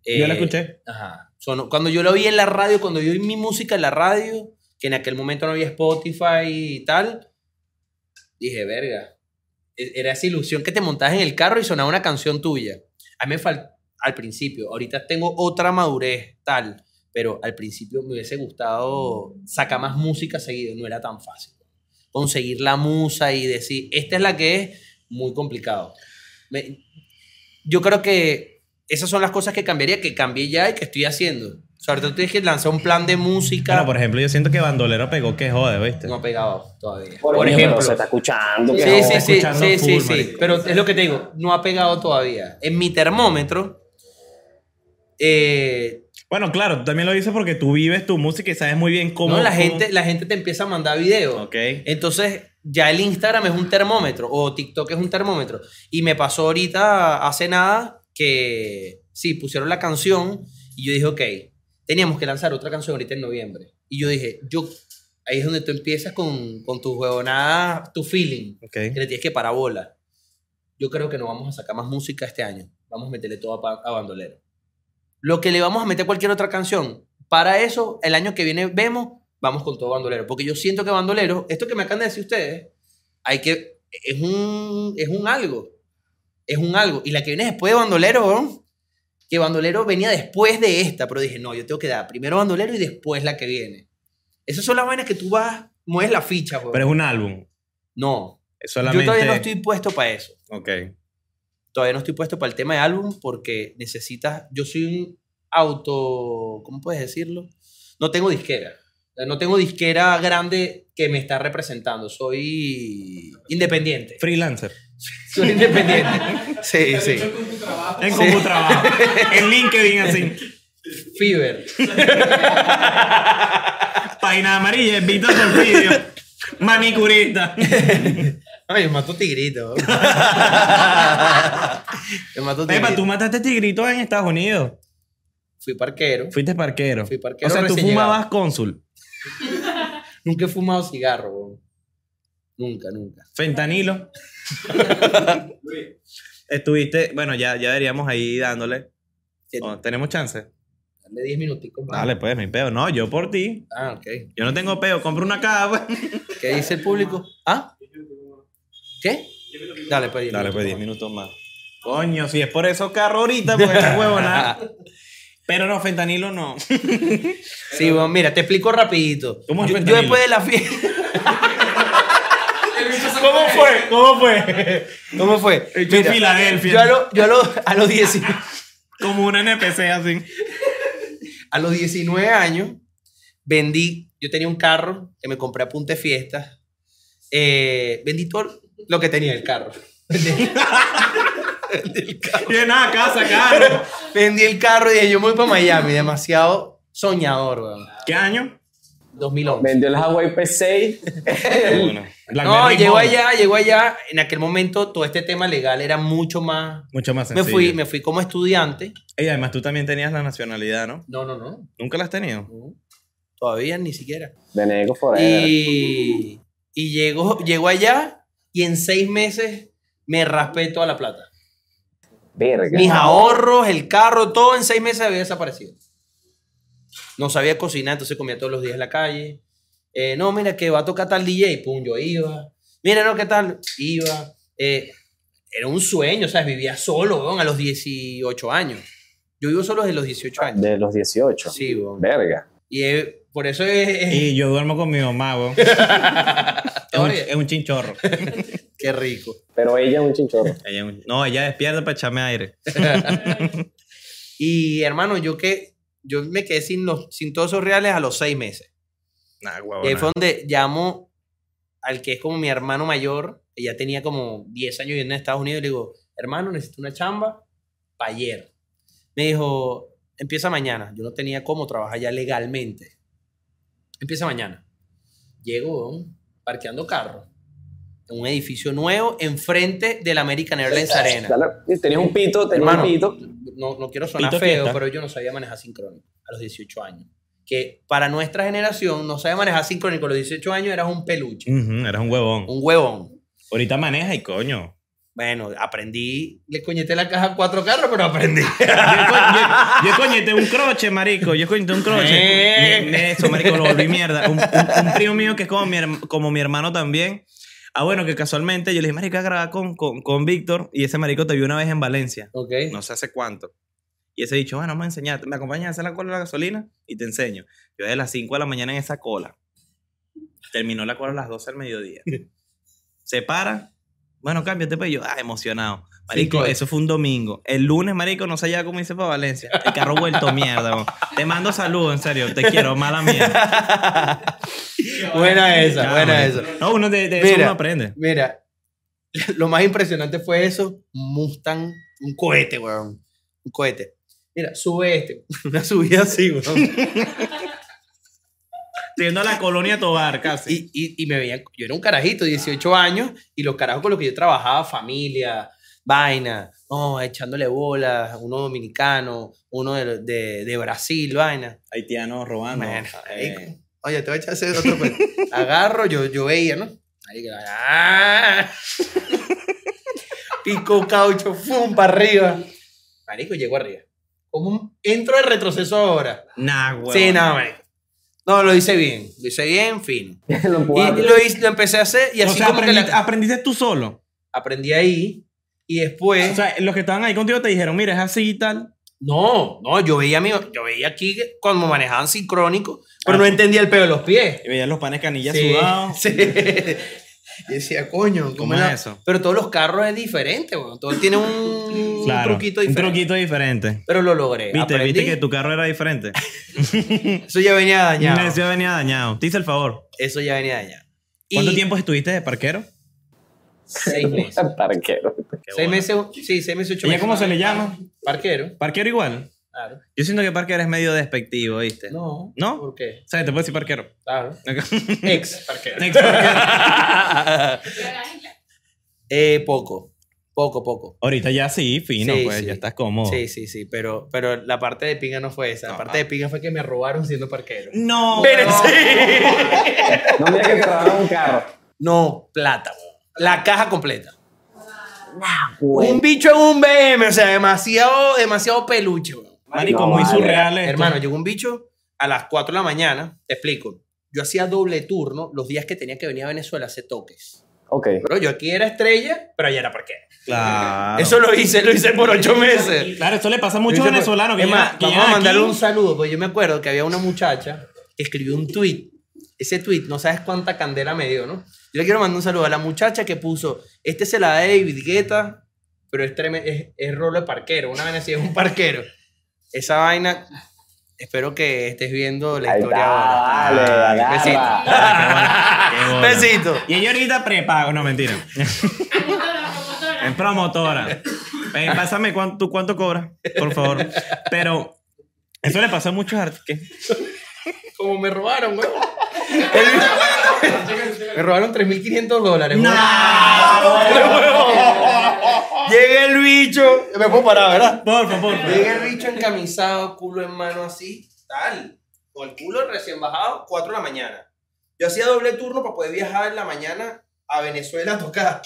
A: Yo la
C: eh,
A: escuché.
C: Ajá. Sonó- cuando yo lo vi en la radio, cuando yo oí mi música en la radio, que en aquel momento no había Spotify y tal, dije, verga. E- Era esa ilusión que te montabas en el carro y sonaba una canción tuya. A mí me faltó al principio. Ahorita tengo otra madurez, tal. Pero al principio me hubiese gustado sacar más música seguido. No era tan fácil. Conseguir la musa y decir, esta es la que es, muy complicado. Me- yo creo que esas son las cosas que cambiaría, que cambié ya y que estoy haciendo. O sea, ahorita tú tienes que lanzar un plan de música.
A: Bueno, por ejemplo, yo siento que Bandolero pegó que jode, ¿viste?
C: no ha pegado todavía.
B: Por,
C: Por
B: ejemplo,
C: ejemplo.
B: se está escuchando. que
C: Sí, sí, sí,
A: escuchando
C: sí, sí,
A: full,
C: sí. Pero es lo que te digo, no ha pegado todavía. En mi termómetro, eh,
A: Bueno, claro, también lo dices porque tú vives tu música y sabes muy bien cómo.
C: no, la,
A: cómo-
C: gente, la gente te empieza a mandar videos.
A: Ok.
C: Entonces, ya el Instagram es un termómetro o TikTok es un termómetro. Y me pasó ahorita, hace nada, que sí, pusieron la canción y yo dije, ok, teníamos que lanzar otra canción ahorita en noviembre. Y yo dije, yo, ahí es donde tú empiezas con, con tu huevonada, tu feeling,
A: Ok.
C: que le tienes que parar bola. Yo creo que no vamos a sacar más música este año. Vamos a meterle todo a bandolero. Lo que le vamos a meter a cualquier otra canción, para eso, el año que viene vemos, vamos con todo bandolero. Porque yo siento que bandolero, esto que me acaban de decir ustedes, hay que, es un, es un algo. Es un algo. Y la que viene después de bandolero, ¿no? que bandolero venía después de esta, pero dije, no, yo tengo que dar primero bandolero y después la que viene. Esas son las vainas que tú vas, mueves la ficha, weón.
A: Pero es un álbum.
C: No,
A: Es solamente.
C: yo todavía no estoy puesto para eso.
A: Ok.
C: Todavía no estoy puesto para el tema de álbum porque necesitas. Yo soy un auto. ¿Cómo puedes decirlo? No tengo disquera. No tengo disquera grande que me está representando. Soy independiente.
A: Freelancer.
C: Soy independiente. Sí, sí.
A: En
C: Sí.
A: cómo trabajo. en LinkedIn, así.
C: Fever.
A: Página amarilla, Víctor Porfirio. Manicurista.
C: Ay, me mató Tigrito. me mató
A: Pepa,
C: Tigrito.
A: tú mataste tigritos en Estados Unidos.
C: Fui parquero.
A: Fuiste parquero.
C: Fui parquero
A: O sea, tú fumabas cónsul.
C: nunca he fumado cigarro. Nunca, nunca.
A: Fentanilo. Estuviste, bueno, ya, ya deberíamos ahí dándole. Oh, ¿Tenemos chance?
C: Dale 10 minuticos más.
A: Dale, pues, mi peo. No, yo por ti.
C: Ah, ok.
A: Yo no tengo peo, compro una caja, pues.
C: ¿Qué dice el público? ¿Ah? ¿Qué? Dale, pues. diez
A: Dale, pues, 10
C: minutos
A: más. Coño, si es por esos carros ahorita, pues, esta huevona. Pero no, fentanilo no.
C: Sí, bueno, mira, te explico rapidito.
A: ¿Cómo es
C: yo, yo
A: fentanilo?
C: después de la fiesta...
A: ¿Cómo fue? ¿Cómo fue?
C: ¿Cómo fue?
A: Hecho en
C: Mira,
A: Filadelfia.
C: Yo a, lo- yo a, lo- a los 10
A: Como un NPC así.
C: a los 19 años vendí, yo tenía un carro que me compré a punta de fiesta. Eh, vendí todo lo que tenía el carro. Vendí,
A: Tiene nada, casa, carro.
C: vendí el carro y dije, yo me voy para Miami. Demasiado soñador, weón.
A: ¿Qué año?
C: 2011.
B: Vendió el Huawei P6.
A: Bueno,
C: No, llegó allá, llegó allá. En aquel momento todo este tema legal era mucho más...
A: Mucho más
C: Me
A: sencillo.
C: fui, me fui como estudiante.
A: Y además tú también tenías la nacionalidad, ¿no?
C: No, no, no.
A: ¿Nunca la has tenido?
C: no. Todavía ni siquiera.
B: De Nego Forever.
C: Y, y llegó, llegó allá y en seis meses me raspé toda la plata.
B: Verga.
C: Mis ahorros, el carro, todo en seis meses había desaparecido. No sabía cocinar, entonces comía todos los días en la calle. Eh, no, mira, que va a tocar tal DJ, pum, yo iba. Mira, no, ¿qué tal? Iba. Eh, era un sueño, ¿sabes? Vivía solo, weón, a los 18 años. Yo vivo solo desde los 18 años.
B: De los 18.
C: Sí, weón.
B: Verga.
C: Y eh, por eso es...
A: Y yo duermo con mi mamá, weón. es, un,
C: Todavía.
A: es un chinchorro.
C: Qué rico.
B: Pero ella es un chinchorro.
A: Ella es un- no, ella despierta para echarme aire.
C: Y hermano, yo que yo me quedé sin, los, sin todos esos reales a los seis meses.
A: Nah,
C: Y ahí fue donde llamo al que es como mi hermano mayor, que ya tenía como 10 años viviendo en Estados Unidos, y le digo, hermano, necesito una chamba para ayer. Me dijo, empieza mañana. Yo no tenía cómo trabajar ya legalmente. Empieza mañana. Llego, parqueando carro. En un edificio nuevo, enfrente del American Airlines Arena.
B: Tenías un pito, tenías
C: Hermano,
B: un pito.
C: no, no quiero sonar
A: Pito
C: feo,
A: fiesta.
C: pero yo no sabía manejar sincrónico a los 18 años. Que para nuestra generación, no sabía manejar sincrónico a los 18 años, eras un peluche,
A: Ujú, eras un huevón.
C: un huevón.
A: Ahorita maneja y coño.
C: Bueno, aprendí, le coñeté la caja a cuatro carros, pero aprendí.
A: Yo, co- yo, yo coñete un croche, marico. Yo coñete un croche.
C: Eh.
A: Eso, marico, lo volví mierda. Un, un- un primo mío que es como mi, como mi hermano también. Ah, bueno, que casualmente yo le dije, marico, a grabar con, con, con Víctor. Y ese marico te vio una vez en Valencia.
C: ok.
A: No sé hace cuánto. Y ese dicho, bueno, vamos a enseñarte. ¿Me acompañas a hacer la cola de la gasolina? Y te enseño. Yo desde las 5 de la mañana en esa cola. Terminó la cola a las 12 del mediodía. Se para. Bueno, cámbiate, pues yo, ah, emocionado. Marico,
C: claro.
A: eso fue un domingo. El lunes, marico, no sé ya cómo hice para Valencia. El carro vuelto mierda. weón. Te mando saludos, en serio. Te quiero, mala mía.
C: buena esa,
A: Ya,
C: buena
A: marico.
C: esa.
A: No, uno de, de eso uno aprende.
C: Mira, lo más impresionante fue eso, Mustang, un cohete, weón. Un cohete. Mira, sube este, una subida así, weón.
A: Yendo a la colonia Tobar, casi.
C: Y, y, y me veían, yo era un carajito, 18 años, y los carajos con los que yo trabajaba, familia, vaina, no, echándole bolas, uno dominicano, uno de, de, de Brasil, vaina.
A: Haitianos robando.
C: Bueno,
A: Eh.
C: Oye, te voy a echar ese otro cuento. Agarro, yo, yo veía, ¿no? Marico, ¡ah! Pico caucho, fum, para arriba. Marico, llego arriba. ¿Cómo entro de retroceso ahora?
A: nah, huevón.
C: Sí, no, marico. No, lo hice bien. Lo hice bien, fino.
B: Lo
C: Y lo, hice- lo empecé a hacer y
A: O
C: así
A: sea,
C: como que
A: aprendiste,
C: la-
A: aprendiste tú solo.
C: aprendí ahí. Y después...
A: O sea, los que estaban ahí contigo te dijeron, mira, es así y tal.
C: no, no, yo veía, mi, yo veía aquí cuando manejaban sincrónico, pero
A: Ah.
C: no entendía el pedo de los pies.
A: Y veías los panes canillas
C: Sí,
A: sudados.
C: sí. Y decía, coño,
A: ¿Cómo
C: la-
A: es eso?
C: Pero todos los carros es diferente, weón. Todos tienen un,
A: Claro,
C: truquito
A: un
C: diferente.
A: truquito diferente.
C: Pero lo logré.
A: ¿Viste,
C: Aprendí.
A: viste que tu carro era diferente.
C: Eso ya venía dañado.
A: Eso venía dañado. Te hice el favor.
C: Eso ya venía dañado.
A: ¿Cuánto
C: Y
A: tiempo estuviste de parquero?
C: Seis meses.
B: Parquero.
C: seis meses, sí, seis meses, ocho
A: ¿Ella
C: meses.
A: cómo se le llama?
C: Parquero.
A: Parquero igual.
C: Claro.
A: Yo siento que parquero es medio despectivo, ¿viste?
C: No.
A: ¿No?
C: ¿Por qué?
A: O sea, te puedo decir parquero.
C: Claro. Ex parquero.
A: Ex parquero.
C: Eh, poco. Poco, poco.
A: Ahorita ya sí, fino,
C: Sí,
A: pues
C: sí.
A: ya estás cómodo.
C: Sí, sí, sí, pero, pero la parte de pinga no fue esa. La
A: No,
C: parte de pinga fue que me robaron siendo parquero.
A: No.
C: Pero sí.
B: No mira que robaron un carro.
C: No, plata. La caja completa.
B: Güey.
C: Un bicho en un BM, o sea, demasiado, demasiado peluche, weón.
A: Marico,
B: No,
A: muy
B: vale.
A: surreal esto.
C: Hermano, llegó un bicho a las 4 de la mañana. Te explico. Yo hacía doble turno los días que tenía que venir a Venezuela a hacer toques.
B: Ok.
C: Pero yo aquí era estrella, pero allá era parquero.
A: Claro.
C: Eso lo hice, lo hice por ocho meses.
A: Claro, eso le pasa a muchos venezolanos que
C: vamos a mandarle
A: aquí.
C: un saludo, porque yo me acuerdo que había una muchacha que escribió un tweet. Ese tweet, no sabes cuánta candela me dio, ¿no? Yo le quiero mandar un saludo a la muchacha que puso, este se la da David Guetta, pero es, treme- es, es rolo de parquero, una así, es un parquero. Esa vaina, espero que estés viendo la
B: Ahí
C: historia
B: está,
C: ahora. Besito.
B: agarra.
A: Qué bola.
C: Besito.
A: Y ella ahorita prepago, no mentira. En promotora. Eh, pásame cuánto, tú cuánto cobras, por favor. Pero eso le pasa a muchos artistas.
C: Como me robaron, güey. me robaron 3.500 dólares. güey. Llega el bicho. Me puedo parar, ¿verdad?
A: Porfa, porfa.
C: Llega el bicho encamisado, culo en mano así, tal. Con el culo recién bajado, 4 de la mañana. Yo hacía doble turno para poder viajar en la mañana a Venezuela a tocar.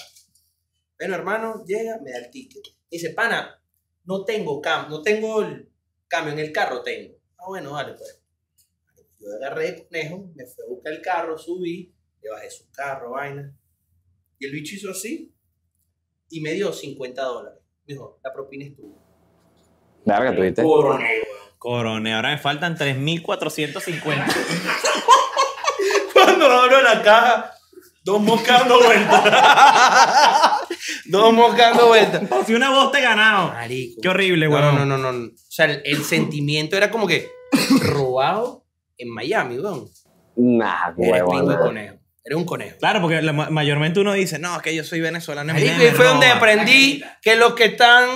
C: Bueno, hermano, llega, me da el ticket. Dice, pana, no tengo cam, no tengo el cambio en el carro, tengo. Ah, bueno, vale, pues. Yo agarré el conejo, me fui a buscar el carro, subí, le bajé su carro, vaina. Y el bicho hizo así y me dio 50 dólares. Me dijo, la propina es tuya.
B: Verga, tú viste.
C: Coroné,
A: Corone, ahora me faltan 3.450.
C: Cuando abro la caja, dos moscas dando vueltas. dos moscas dando vueltas.
A: si una voz te ganado.
C: Marico.
A: Qué horrible,
C: No,
A: weón.
C: no, no, no, no. O sea, el, el sentimiento era como que robado en Miami, weón.
B: Nah,
C: Eres
B: huevón.
C: conejo. Eres un conejo.
A: Claro, porque la- mayormente uno dice, no, es que yo soy venezolano. y
C: Marico,
A: me
C: y fue donde
A: roban".
C: aprendí que los que están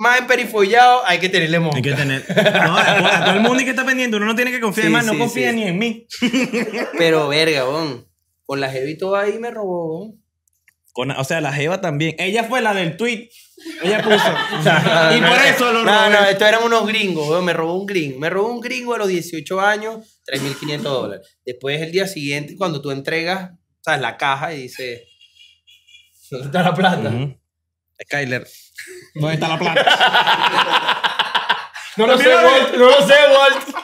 C: más emperifollados hay que tenerle mosca.
A: Hay que tener. No, a, a todo el mundo y que está pendiente, uno no tiene que confiar
C: Sí,
A: más, no
C: sí,
A: confía
C: sí.
A: ni en mí.
C: Pero verga, weón. Con la jevito ahí me robó, weón.
A: Con- o sea, la Jeva también. Ella fue la del tweet. Ella puso. y por eso lo
C: No,
A: robé.
C: no, estos eran unos gringos. Me robó un gringo. Me robó un gringo a los 18 años, 3.500 dólares. Después, el día siguiente, cuando tú entregas, ¿sabes? La caja y dice... ¿Dónde está la plata?
A: Ujú. Skyler. ¿Dónde está la plata?
C: No lo sé, Walt. No lo sé, Walt.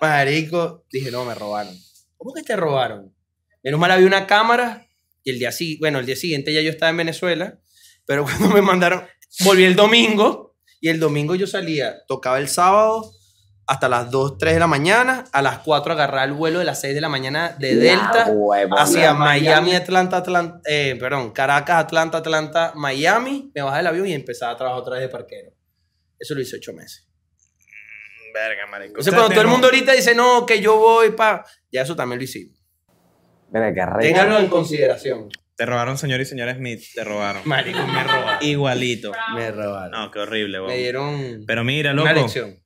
C: Marico, dije, no, me robaron. ¿Cómo que te robaron? Menos mal había una cámara y el día, bueno, el día siguiente ya yo estaba en Venezuela, pero cuando me mandaron, volví el domingo y el domingo yo salía, tocaba el sábado hasta las 2, 3 de la mañana, a las 4 agarraba el vuelo de las 6 de la mañana de Delta hacia Miami, Atlanta, Atlanta, eh, perdón, Caracas, Atlanta, Atlanta, Miami, me bajaba del avión y empezaba a trabajar otra vez de parquero. Eso lo hice ocho meses.
A: Verga, marico.
C: Entonces, cuando todo el mundo ahorita dice, no, que yo voy pa... Ya eso también lo hicimos. Ténganlo en consideración.
A: Te robaron, señor y señora Smith. Te robaron.
C: Marico, me robaron.
A: Igualito.
C: Me robaron.
A: No, qué horrible,
C: me dieron
A: Pero mira,
C: una lección.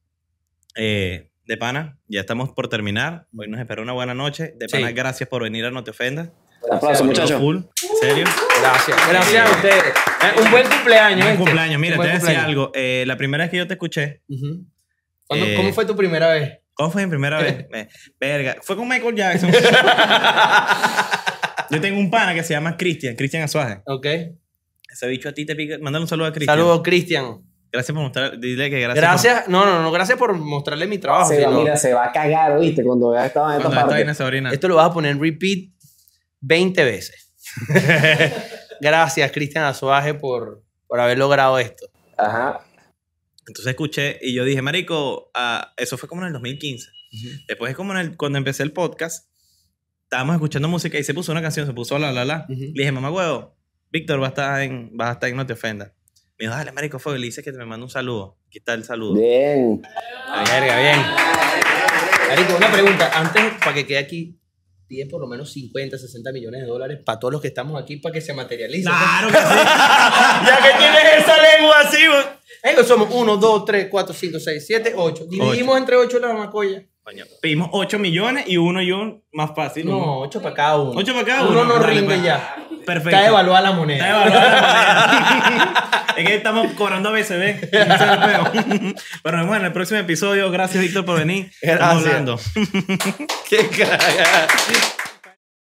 A: Eh, de pana, ya estamos por terminar. Hoy nos espera una buena noche. De pana,
C: Sí.
A: gracias por venir a No Te Ofendas.
B: Un aplauso, muchachos.
A: Full. En serio.
C: Gracias. Gracias a ustedes. Eh, un buen cumpleaños.
A: Buen
C: ¿viste?
A: cumpleaños. Mira,
C: Un
A: te voy a decir algo. Eh, la primera vez que yo te escuché,
C: Ujú. ¿Cuándo-
A: Eh,
C: ¿Cómo fue tu primera vez?
A: ¿Cómo fue mi primera vez? Me- verga. Fue con Michael Jackson. Yo tengo un pana que se llama Cristian, Cristian Azuaje.
C: Ok.
A: Ese bicho a ti te pica. Mándale un saludo a Cristian.
C: Saludos, Cristian.
A: Gracias por mostrar. Dile que gracias.
C: Gracias. No, no, no. Gracias por mostrarle mi trabajo.
B: Se va,
C: sino-
B: mira, se va a cagar, ¿viste? Cuando vea esta esta parte.
C: Esto lo vas a poner en repeat 20 veces. Gracias, Cristian Azuaje, por, por haber logrado esto.
B: Ajá.
A: Entonces escuché y yo dije, Marico, ah, eso fue como en el 2015. Después es como en el, cuando empecé el podcast, estábamos escuchando música y se puso una canción, se puso la la la. Le dije, mamá huevo, Víctor va a estar en, va a estar en No Te Ofendas. Me dijo, dale, Marico, fue. Le dice que te me manda un saludo. Aquí está el saludo.
B: Bien.
C: Verga, bien. Marico, una pregunta. Antes, para que quede aquí, pide por lo menos 50, 60 millones de dólares para todos los que estamos aquí para que se materialice.
A: Claro que sí.
C: ya que tienes esa lengua así, güey. Ey, somos 1, 2, 3, 4, 5, 6, 7, 8. Dividimos entre 8 la macolla.
A: Pedimos 8 millones y uno y un más fácil.
C: No, 8 para cada uno.
A: Ocho para cada
C: uno.
A: uno.
C: no
A: Dale,
C: rinde
A: pues.
C: ya.
A: Perfecto.
C: Está devaluada la
A: Está
C: moneda.
A: devaluada la moneda. es que estamos cobrando BCB. El peo. Pero nos vemos en el próximo episodio. Gracias, Víctor, por venir. Estamos
B: Gracias.
A: hablando.
B: Qué cagada.